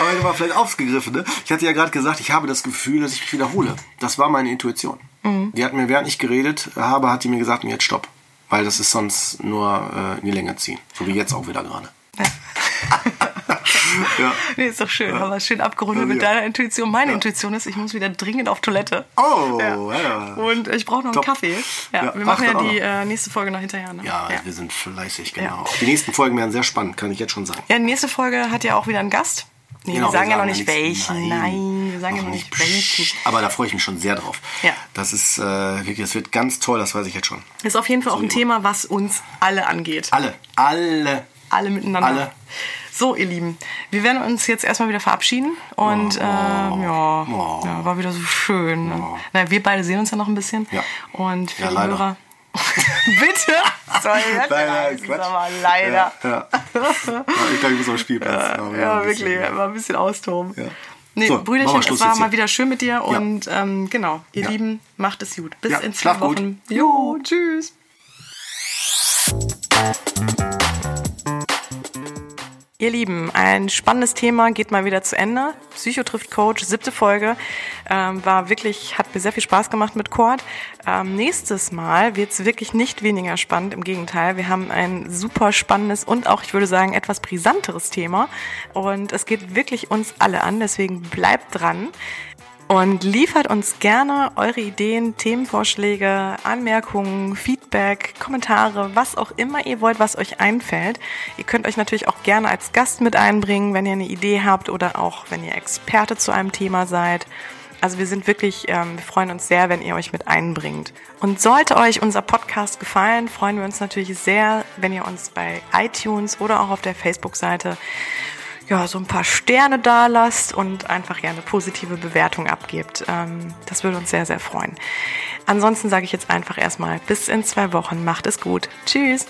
Aber das war vielleicht aufgegriffen, ne? Ich hatte ja gerade gesagt, ich habe das Gefühl, dass ich mich wiederhole. Das war meine Intuition. Die hat mir, während ich geredet habe, hat die mir gesagt, jetzt stopp. Weil das ist sonst nur äh, in die Länge ziehen. So wie jetzt auch wieder gerade. ja. Nee, ist doch schön, aber schön abgerundet mit Ja. deiner Intuition. Meine Intuition ist, ich muss wieder dringend auf Toilette. Oh, Ja. ja. Und ich brauche noch einen Top. Kaffee. Ja, Ja, wir machen ach, ja die noch. äh, nächste Folge noch hinterher. Ne? Ja, ja. wir sind fleißig, genau. Ja. Die nächsten Folgen werden sehr spannend, kann ich jetzt schon sagen. Ja, die nächste Folge hat ja auch wieder einen Gast. Nee, Genau, wir sagen ja noch nicht welchen. Nein, wir sagen ja noch nicht welchen. Psst. Aber da freue ich mich schon sehr drauf. Ja. Das ist äh, wirklich, das wird ganz toll, das weiß ich jetzt schon. Ist auf jeden Fall auch ein. Thema, was uns alle angeht. Alle, alle. alle miteinander. Alle. So, ihr Lieben, wir werden uns jetzt erstmal wieder verabschieden. Und Oh. ähm, ja, Oh. ja, war wieder so schön. Ne? Na, wir beide sehen uns ja noch ein bisschen. Ja. Und für Ja, die leider. Hörer. Bitte? Sorry, es Quatsch. aber leider. Ja, ich dachte, du bist am Spielplatz. Ja, wirklich, mal ein bisschen austoben. Nee, So, Brüderchen, es war mal hier. wieder schön mit dir und ähm, genau, ihr. Lieben, macht es gut. Bis in zwei schlaf gut. Wochen. Jo, tschüss. Ihr Lieben, ein spannendes Thema geht mal wieder zu Ende. Psycho trifft Coach, siebte Folge. Ähm, war wirklich, hat mir sehr viel Spaß gemacht mit Cord. Ähm, nächstes Mal wird's wirklich nicht weniger spannend. Im Gegenteil, wir haben ein super spannendes und auch, ich würde sagen, etwas brisanteres Thema. Und es geht wirklich uns alle an, deswegen bleibt dran. Und liefert uns gerne eure Ideen, Themenvorschläge, Anmerkungen, Feedback, Kommentare, was auch immer ihr wollt, was euch einfällt. Ihr könnt euch natürlich auch gerne als Gast mit einbringen, wenn ihr eine Idee habt oder auch wenn ihr Experte zu einem Thema seid. Also wir sind wirklich, ähm, wir freuen uns sehr, wenn ihr euch mit einbringt. Und sollte euch unser Podcast gefallen, freuen wir uns natürlich sehr, wenn ihr uns bei iTunes oder auch auf der Facebook-Seite ja, so ein paar Sterne da lasst und einfach ja eine positive Bewertung abgebt. Ähm, das würde uns sehr, sehr freuen. Ansonsten sage ich jetzt einfach erstmal bis in zwei Wochen. Macht es gut. Tschüss.